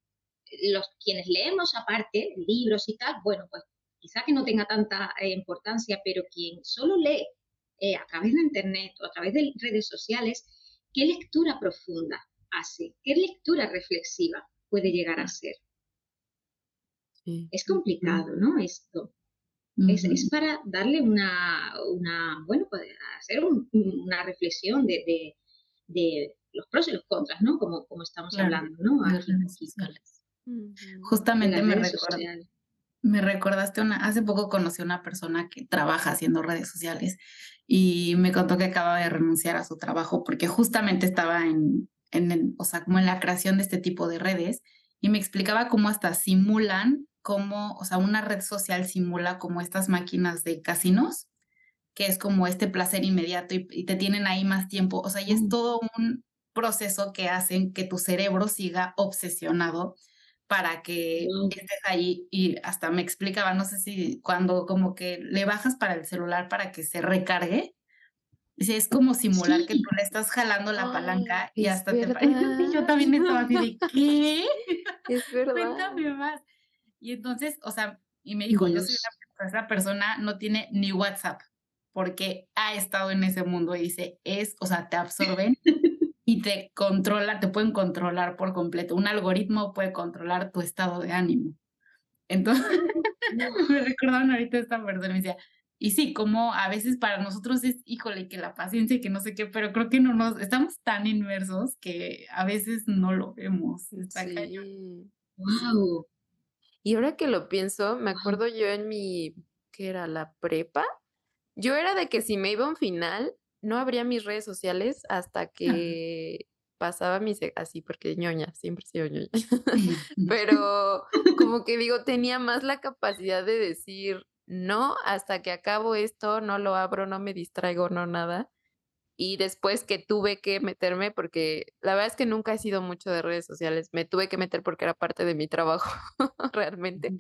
los quienes leemos aparte libros y tal, bueno, pues quizá que no tenga tanta eh, importancia, pero quien solo lee eh, a través de Internet o a través de redes sociales, ¿qué lectura profunda hace? ¿Qué lectura reflexiva puede llegar a ser? Es complicado, ¿no? Esto. es, para darle una, una bueno, pues hacer una reflexión de, de, los pros y los contras, ¿no? Como, como estamos hablando, ¿no? Aquí, Justamente me, me recordaste una, hace poco conocí a una persona que trabaja haciendo redes sociales y me contó que acaba de renunciar a su trabajo porque justamente estaba en, en, o sea, como en la creación de este tipo de redes y me explicaba cómo hasta simulan, cómo, o sea, una red social simula como estas máquinas de casinos, que es como este placer inmediato y, te tienen ahí más tiempo, o sea, y es mm. todo un proceso que hacen que tu cerebro siga obsesionado para que estés ahí y hasta me explicaba, no sé si cuando como que le bajas para el celular para que se recargue, es como simular que tú le estás jalando la palanca y hasta te Y yo también estaba así de, ¿qué? Es verdad. Cuéntame más. Y entonces, o sea, y me dijo, yo soy una, esa persona no tiene ni WhatsApp porque ha estado en ese mundo y dice, es, o sea, te absorben y te controla, te pueden controlar por completo. Un algoritmo puede controlar tu estado de ánimo. Entonces, me recordaron ahorita esta persona, me decía, y sí, como a veces para nosotros es, híjole, que la paciencia y que no sé qué, pero creo que no nos, estamos tan inmersos que a veces no lo vemos. sí. Wow. Y ahora que lo pienso, me acuerdo yo en mi, ¿qué era? La prepa. Yo era de que si me iba a un final, no abría mis redes sociales hasta que pasaba mis, así, porque ñoña, siempre he sido ñoña. Pero como que digo, tenía más la capacidad de decir, no, hasta que acabo esto, no lo abro, no me distraigo, no nada. Y después que tuve que meterme, porque la verdad es que nunca he sido mucho de redes sociales, me tuve que meter porque era parte de mi trabajo, realmente.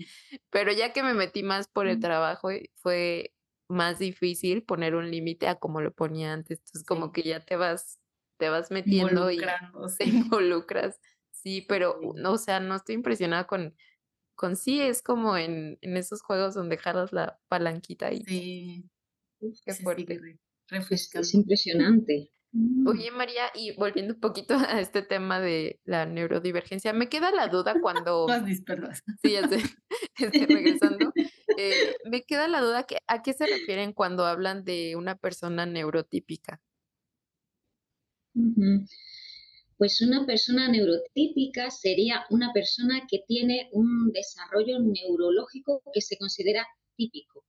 Pero ya que me metí más por el trabajo, eh, fue más difícil poner un límite a como lo ponía antes. Entonces, como que ya te vas, te vas metiendo y te involucras. Sí, pero, no, o sea, no estoy impresionada con, con sí, es como en, en esos juegos donde jalas la palanquita y... Sí. qué fuerte. es, impresionante. Mm. Oye, María, y volviendo un poquito a este tema de la neurodivergencia, me queda la duda cuando... Sí, ya sé, estoy regresando. Eh, me queda la duda que a qué se refieren cuando hablan de una persona neurotípica. Pues una persona neurotípica sería una persona que tiene un desarrollo neurológico que se considera típico,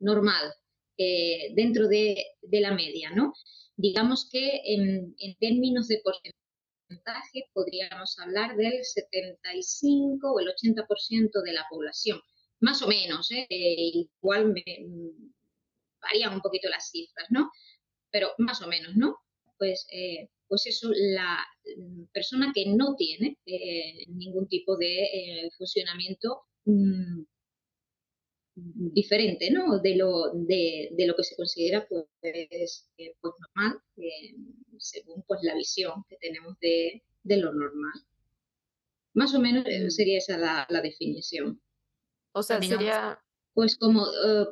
normal, eh, dentro de, la media, ¿no? Digamos que en, en términos de porcentaje podríamos hablar del 75 o el 80% de la población más o menos, ¿eh? igual me mm, varían un poquito las cifras, ¿no? Pero más o menos, ¿no? Pues, eh, pues eso, la mm, persona que no tiene eh, ningún tipo de funcionamiento mm, diferente, ¿no? De lo, de, lo que se considera pues, pues normal, según pues la visión que tenemos de, lo normal. Más o menos sería esa la definición. O sea, sería... Pues como, eh,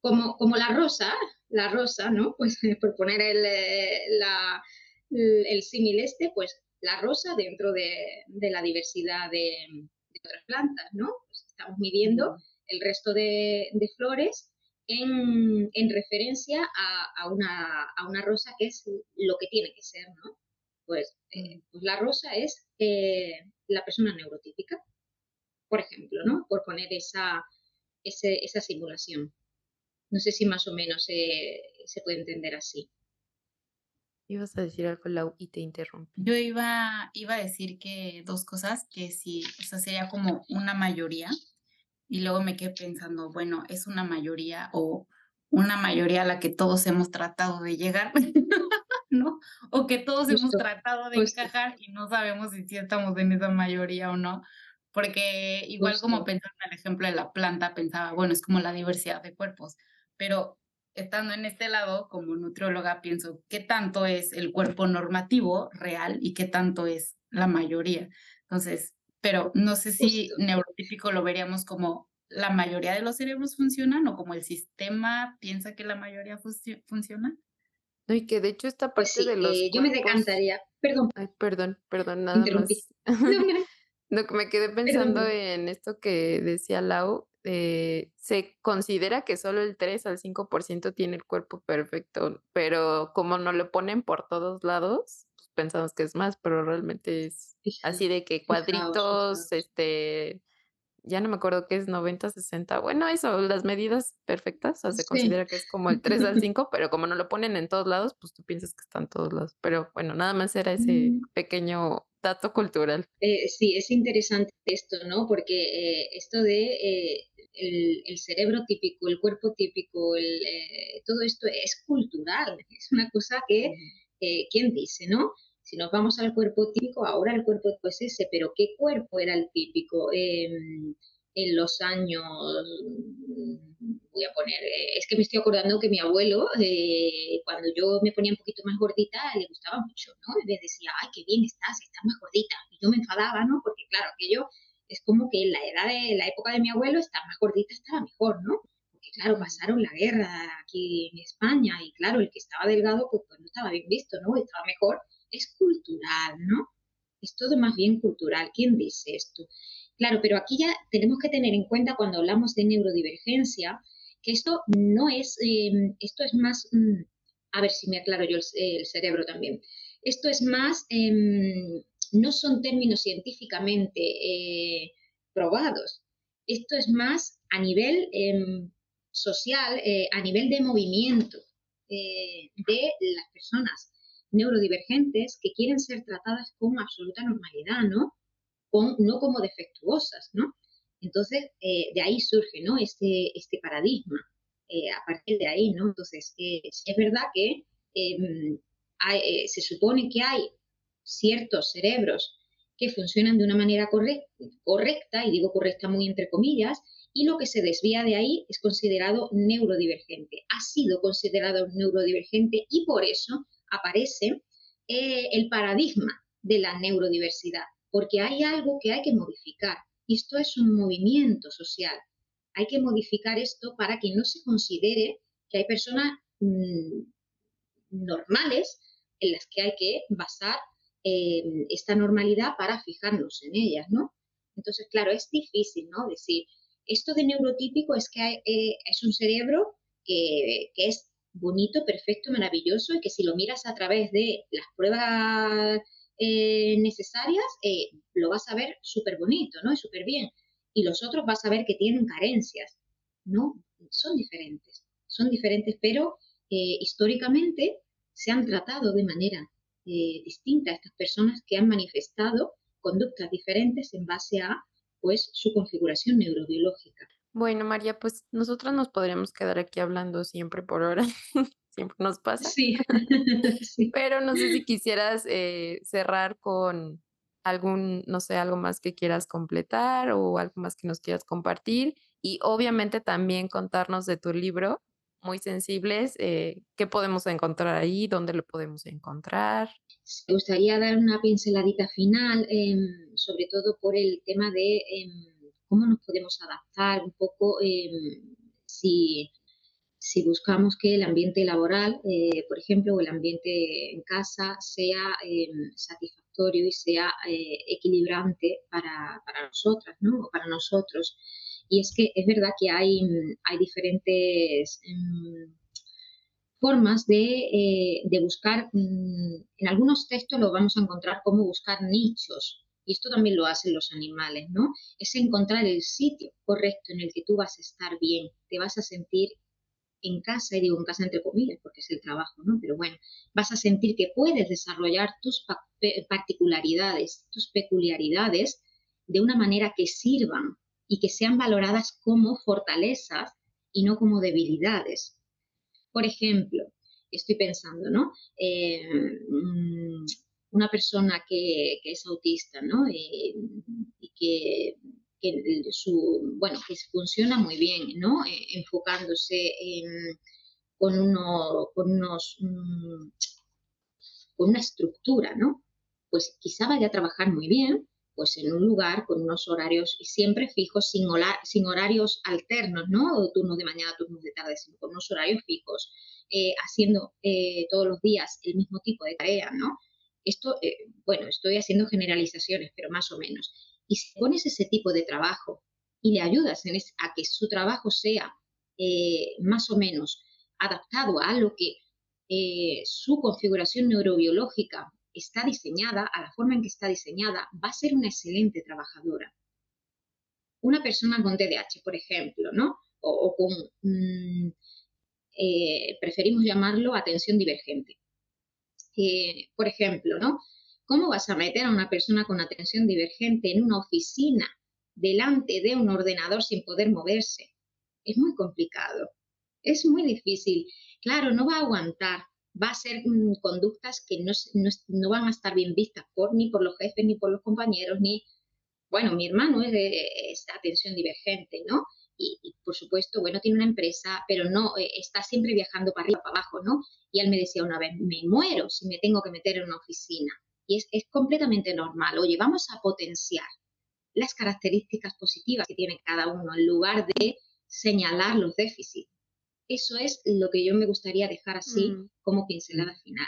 como, como la rosa, la rosa, ¿no? Pues por poner el, eh, la, el símil este, pues la rosa dentro de, la diversidad de, otras plantas, ¿no? Pues estamos midiendo el resto de, flores en, referencia a, una, a, una, rosa que es lo que tiene que ser, ¿no? Pues, eh, pues la rosa es la persona neurotípica por ejemplo, ¿no? Por poner esa, esa simulación. No sé si más o menos se puede entender así. Ibas a decir algo, Lau, y te interrumpí. Yo iba, iba a decir que dos cosas, que sí, o sea, sería como una mayoría, y luego me quedé pensando, bueno, ¿es una mayoría o una mayoría a la que todos hemos tratado de llegar? ¿No? O que todos hemos tratado de encajar y no sabemos si sí estamos en esa mayoría o no. Porque igual como pensaba en el ejemplo de la planta, pensaba, bueno, es como la diversidad de cuerpos, pero estando en este lado, como nutrióloga, pienso qué tanto es el cuerpo normativo real y qué tanto es la mayoría. Entonces, pero no sé si neurotípico lo veríamos como la mayoría de los cerebros funcionan o como el sistema piensa que la mayoría funciona. No, y que de hecho esta pues parte de los. Eh, yo me decantaría. Perdón. Ay, perdón, perdón, nada más. No, me quedé pensando en esto que decía Lau, eh, se considera que solo el 3 al 5% tiene el cuerpo perfecto, pero como no lo ponen por todos lados, pues pensamos que es más, pero realmente es así de que cuadritos, este, ya no me acuerdo qué es 90, 60, bueno, eso, las medidas perfectas, o sea, se considera que es como el 3 al 5, pero como no lo ponen en todos lados, pues tú piensas que están todos lados, pero bueno, nada más era ese mm. pequeño dato cultural. Eh, sí, es interesante esto, ¿no? Porque eh, esto de eh, el, cerebro típico, el cuerpo típico, todo esto es cultural, es una cosa que, ¿quién dice, no? Si nos vamos al cuerpo típico, ahora el cuerpo es ese, pero ¿qué cuerpo era el típico? En los años, voy a poner, es que me estoy acordando que mi abuelo, eh, cuando yo me ponía un poquito más gordita, le gustaba mucho, ¿no? Me decía, ay, qué bien estás, estás más gordita. Y yo me enfadaba, ¿no? Porque claro, aquello es como que en la edad de la época de mi abuelo, estar más gordita estaba mejor, ¿no? Porque claro, pasaron la guerra aquí en España y claro, el que estaba delgado, pues, pues no estaba bien visto, ¿no? Estaba mejor. Es cultural, ¿no? Es todo más bien cultural. ¿Quién dice esto? Claro, pero aquí ya tenemos que tener en cuenta cuando hablamos de neurodivergencia que esto no es, em, esto es más, mm, a ver si me aclaro yo el, cerebro también, esto es más, em, no son términos científicamente eh, probados, esto es más a nivel em, social, eh, a nivel de movimiento eh, de las personas neurodivergentes que quieren ser tratadas con absoluta normalidad, ¿no? No como defectuosas, ¿no? Entonces, eh, de ahí surge, ¿no? Este, este paradigma, eh, a partir de ahí, ¿no? Entonces, eh, es verdad que em, se supone que hay ciertos cerebros que funcionan de una manera correcta, y digo correcta muy entre comillas, y lo que se desvía de ahí es considerado neurodivergente. Ha sido considerado neurodivergente y por eso aparece el paradigma de la neurodiversidad porque hay algo que hay que modificar. Esto es un movimiento social. Hay que modificar esto para que no se considere que hay personas mm, normales en las que hay que basar eh, esta normalidad para fijarnos en ellas, ¿no? Entonces, claro, es difícil, ¿no? Decir, esto de neurotípico es que eh, es un cerebro que, que es bonito, perfecto, maravilloso y que si lo miras a través de las pruebas eh, necesarias, eh, lo vas a ver súper bonito, ¿no? Y súper bien. Y los otros vas a ver que tienen carencias, ¿no? Son diferentes, son diferentes, pero eh, históricamente se han tratado de manera distinta a estas personas que han manifestado conductas diferentes en base a pues su configuración neurobiológica. Bueno, María, pues nosotros nos podríamos quedar aquí hablando siempre por hora. Siempre nos pasa. Sí. Pero no sé si quisieras eh, cerrar con algún, no sé, algo más que quieras completar o algo más que nos quieras compartir. Y obviamente también contarnos de tu libro, muy sensibles, eh, qué podemos encontrar ahí, dónde lo podemos encontrar. Me gustaría dar una pinceladita final, em, sobre todo por el tema de em, cómo nos podemos adaptar un poco em, si si buscamos que el ambiente laboral, eh, por ejemplo, o el ambiente en casa sea em, satisfactorio y sea eh, equilibrante para, para, nosotras, ¿no? O para nosotros. Y es que es verdad que hay, hay diferentes em, formas de, eh, de buscar, mm, en algunos textos lo vamos a encontrar como buscar nichos, y esto también lo hacen los animales, ¿no? Es encontrar el sitio correcto en el que tú vas a estar bien, te vas a sentir en casa, y digo en casa entre comillas, porque es el trabajo, ¿no? Pero bueno, vas a sentir que puedes desarrollar tus particularidades, tus peculiaridades de una manera que sirvan y que sean valoradas como fortalezas y no como debilidades. Por ejemplo, estoy pensando, ¿no? Eh, mm, una persona que, es autista, ¿no? Y que, su, bueno, que funciona muy bien, ¿no? Eh, enfocándose con, uno, con unos, mm, con una estructura, ¿no? Pues quizá vaya a trabajar muy bien, pues en un lugar con unos horarios siempre fijos, sin, horarios alternos, ¿no? Turnos de mañana, turnos de tarde, sino con unos horarios fijos, eh, haciendo eh, todos los días el mismo tipo de tarea, ¿no? Esto, bueno, estoy haciendo generalizaciones, pero más o menos. Y si pones ese tipo de trabajo y le ayudas a que su trabajo sea más o menos adaptado a lo que su configuración neurobiológica está diseñada, a la forma en que está diseñada, va a ser una excelente trabajadora. Una persona con TDAH, por ejemplo, ¿no? O, con, mm, eh, preferimos llamarlo atención divergente. Eh, por ejemplo, ¿no? ¿Cómo vas a meter a una persona con atención divergente en una oficina delante de un ordenador sin poder moverse? Es muy complicado, es muy difícil. Claro, no va a aguantar, va a ser mm, conductas que no, van a estar bien vistas por, ni por los jefes, ni por los compañeros, ni, bueno, mi hermano es de atención divergente, ¿no? Y, por supuesto, bueno, tiene una empresa, pero no, eh, está siempre viajando para arriba, para abajo, ¿no? Y él me decía una vez, me muero si me tengo que meter en una oficina. Y es, es completamente normal. Oye, vamos a potenciar las características positivas que tiene cada uno en lugar de señalar los déficits. Eso es lo que yo me gustaría dejar así mm. como pincelada final.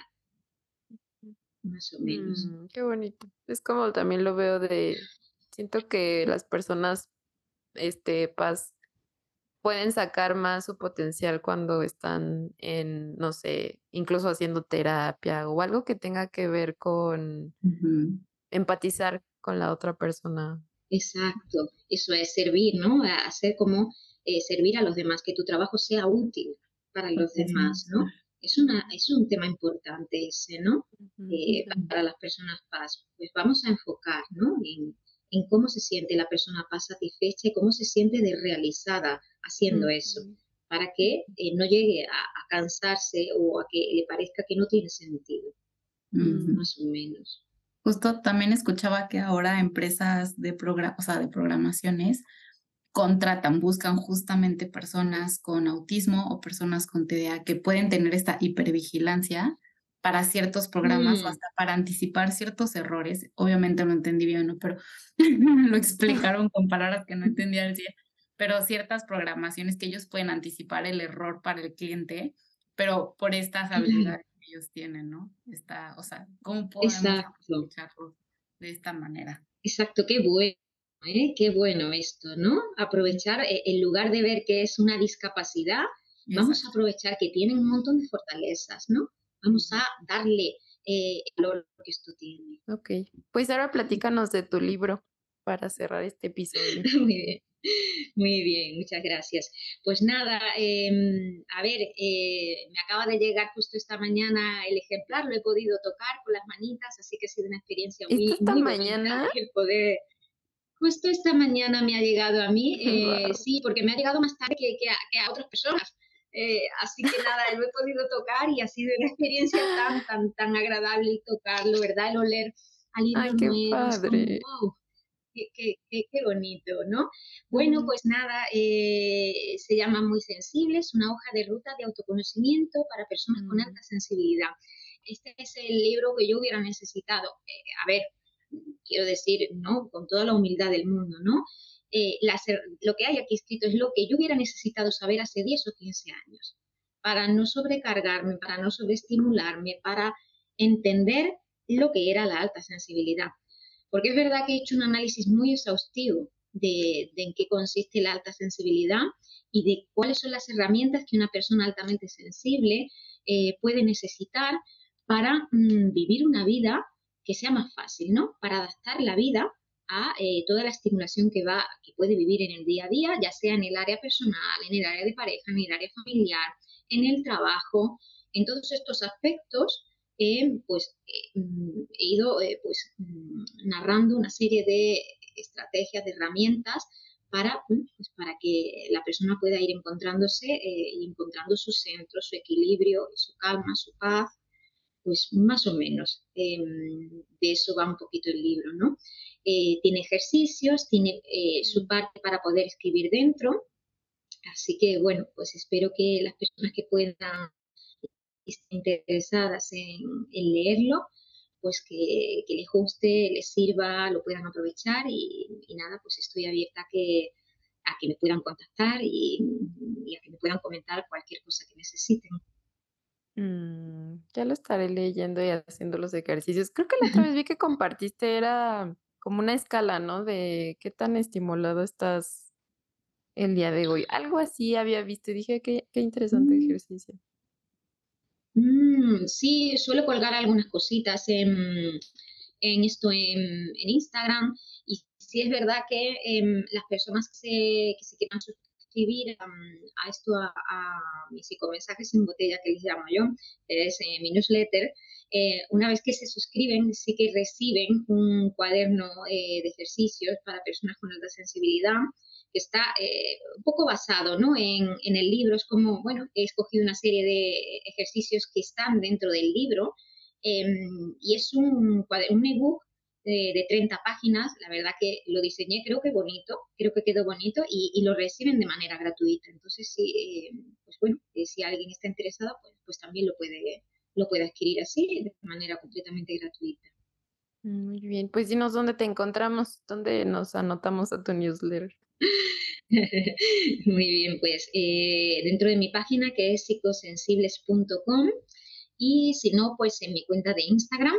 Más o menos. Mm, qué bonito. Es como también lo veo de, siento que las personas, este, paz, pueden sacar más su potencial cuando están en, no sé, incluso haciendo terapia o algo que tenga que ver con empatizar con la otra persona. Exacto, eso es servir, ¿no? Hacer como eh, servir a los demás, que tu trabajo sea útil para los demás, ¿no? Es, una, es un tema importante ese, ¿no? Eh, para las personas paz. Pues vamos a enfocar, ¿no? En, cómo se siente la persona paz satisfecha y cómo se siente de realizada haciendo eso, para que eh, no llegue a, cansarse o a que le parezca que no tiene sentido, más o menos. Justo también escuchaba que ahora empresas de, o sea, de programaciones contratan, buscan justamente personas con autismo o personas con TDA que pueden tener esta hipervigilancia para ciertos programas o mm. hasta para anticipar ciertos errores. Obviamente no entendí bien, ¿no? pero lo explicaron con palabras que no entendía el pero ciertas programaciones que ellos pueden anticipar el error para el cliente, pero por estas habilidades que ellos tienen, ¿no? Está, o sea, ¿cómo podemos aprovecharlo de esta manera? Exacto, qué bueno. ¿eh? Qué bueno esto, ¿no? Aprovechar, eh, en lugar de ver que es una discapacidad, vamos a aprovechar que tienen un montón de fortalezas, ¿no? Vamos a darle eh, lo que esto tiene. Ok, pues ahora platícanos de tu libro para cerrar este episodio. Muy bien. Muy bien, muchas gracias. Pues nada, em, a ver, me acaba de llegar justo esta mañana el ejemplar, lo he podido tocar con las manitas, así que ha sido una experiencia muy, ¿Esta mañana? el poder Justo esta mañana me ha llegado a mí, eh, sí, porque me ha llegado más tarde que, a, otras personas. Eh, así que nada, lo he podido tocar y ha sido una experiencia tan, tan, tan agradable tocarlo, ¿verdad? El oler al Ay, qué padre. qué, qué, bonito, ¿no? Bueno, pues nada, eh, se llama Muy Sensibles, una hoja de ruta de autoconocimiento para personas con alta sensibilidad. Este es el libro que yo hubiera necesitado. a ver, quiero decir, ¿no? Con toda la humildad del mundo, ¿no? Eh, lo que hay aquí escrito es lo que yo hubiera necesitado saber hace 10 o 15 años, para no sobrecargarme, para no sobreestimularme, para entender lo que era la alta sensibilidad. Porque es verdad que he hecho un análisis muy exhaustivo de, en qué consiste la alta sensibilidad y de cuáles son las herramientas que una persona altamente sensible eh, puede necesitar para mm, vivir una vida que sea más fácil, ¿no? Para adaptar la vida a eh, toda la estimulación que va, que puede vivir en el día a día, ya sea en el área personal, en el área de pareja, en el área familiar, en el trabajo, en todos estos aspectos, eh, pues mm, he ido pues, mm, narrando una serie de estrategias, de herramientas para, pues, para que la persona pueda ir encontrándose, encontrando su centro, su equilibrio, su calma, su paz, pues más o menos em, de eso va un poquito el libro, ¿no? Eh, tiene ejercicios, tiene eh, su parte para poder escribir dentro, así que bueno, pues espero que las personas que puedan estar interesadas en, leerlo, pues que, les guste, les sirva, lo puedan aprovechar y, nada, pues estoy abierta a que, a que me puedan contactar y, y a que me puedan comentar cualquier cosa que necesiten. Mm, ya lo estaré leyendo y haciendo los ejercicios. Creo que la otra vez vi que compartiste, era como una escala, ¿no? De qué tan estimulado estás el día de hoy. Algo así había visto y dije, qué, qué interesante mm. ejercicio. Mm, sí, suelo colgar algunas cositas en, en esto en, Instagram y sí es verdad que em, las personas que se, que se quieran escribir a esto, a, mis psicomensajes en botella, que les llamo yo, es eh, mi newsletter, eh, una vez que se suscriben, sí que reciben un cuaderno eh, de ejercicios para personas con alta sensibilidad, que está un poco basado ¿no? en, en, el libro. Es como, bueno, he escogido una serie de ejercicios que están dentro del libro em, y es un, un ebook de, 30 páginas, la verdad que lo diseñé, creo que bonito, creo que quedó bonito y, lo reciben de manera gratuita. Entonces, sí, eh, pues bueno, eh, si alguien está interesado, pues, pues también lo puede, lo puede adquirir así, de manera completamente gratuita. Muy bien, pues dinos dónde te encontramos, dónde nos anotamos a tu newsletter. Muy bien, pues eh, dentro de mi página que es psicosensibles.com y si no, pues en mi cuenta de Instagram,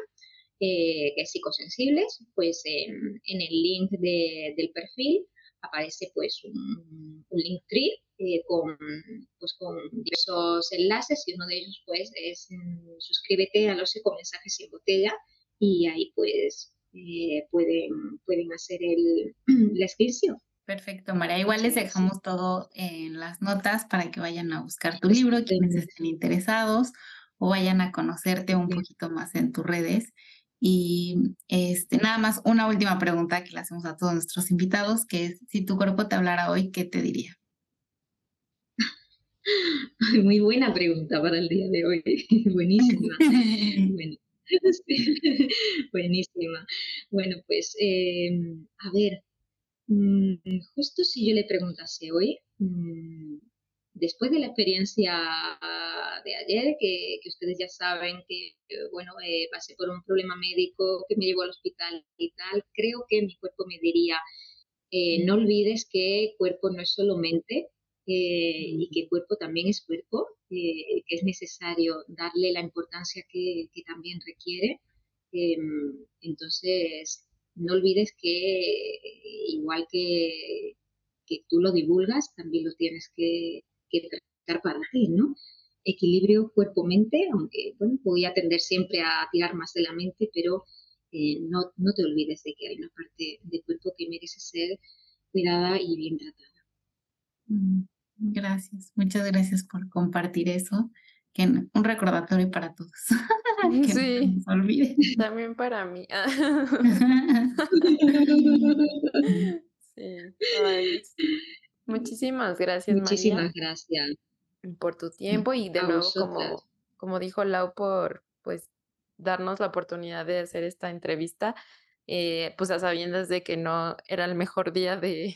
eh, psicosensibles, pues en, el link del perfil aparece pues un, link tree eh, con, pues, con diversos enlaces y uno de ellos pues es mm, suscríbete a los mensajes en botella y ahí pues eh, pueden, pueden hacer el, la inscripción. Perfecto, María. Igual les dejamos todo en las notas para que vayan a buscar tu libro, quienes estén interesados o vayan a conocerte un poquito más en tus redes. Y este, nada más una última pregunta que le hacemos a todos nuestros invitados, que es, si tu cuerpo te hablara hoy, ¿qué te diría? Muy buena pregunta para el día de hoy. Buenísima. Buenísima. Bueno, pues, em, a ver, mm, justo si yo le preguntase hoy, mm, después de la experiencia de ayer, que, ustedes ya saben que, bueno, eh, pasé por un problema médico que me llevó al hospital y tal, creo que mi cuerpo me diría, eh, no olvides que cuerpo no es solo mente eh, y que cuerpo también es cuerpo, que es necesario darle la importancia que, también requiere. Em, entonces, no olvides que igual que, que tú lo divulgas, también lo tienes que, que tratar para ti, ¿no? Equilibrio cuerpo-mente, aunque, bueno, voy a tender siempre a tirar más de la mente, pero eh, no, no te olvides de que hay una parte del cuerpo que merece ser cuidada y bien tratada. Mm, gracias, muchas gracias por compartir eso. Que un recordatorio para todos. sí, no También para mí. sí. Muchísimas gracias, Muchísimas gracias. Por tu tiempo y de nuevo, como, como dijo Lau, por pues darnos la oportunidad de hacer esta entrevista, eh, pues a sabiendas de que no era el mejor día de,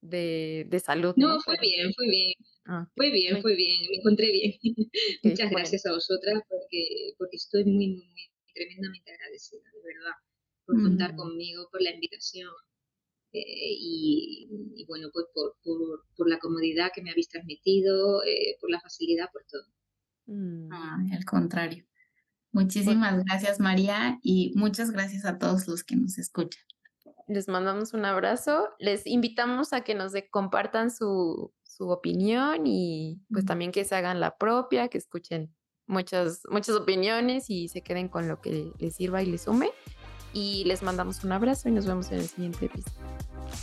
de, salud. No, fue bien, fue bien. Ah, fue bien, fue bien, me encontré bien. Muchas gracias a vosotras porque, porque estoy muy, muy, tremendamente agradecida, de verdad, por contar mm. conmigo, por la invitación. Eh, y, bueno, pues por, por, la comodidad que me habéis transmitido, eh, por la facilidad, por todo. Mm. al contrario. Muchísimas gracias María y muchas gracias a todos los que nos escuchan. Les mandamos un abrazo. Les invitamos a que nos compartan su, su opinión y pues también que se hagan la propia, que escuchen muchas, muchas opiniones y se queden con lo que les sirva y les sume. Y les mandamos un abrazo y nos vemos en el siguiente episodio.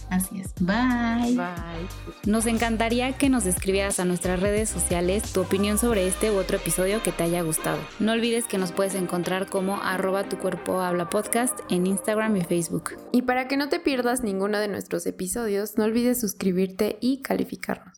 Así es. Bye. Bye. Nos encantaría que nos escribieras a nuestras redes sociales tu opinión sobre este u otro episodio que te haya gustado. No olvides que nos puedes encontrar como arroba tu cuerpo habla podcast en Instagram y Facebook. Y para que no te pierdas ninguno de nuestros episodios, no olvides suscribirte y calificarnos.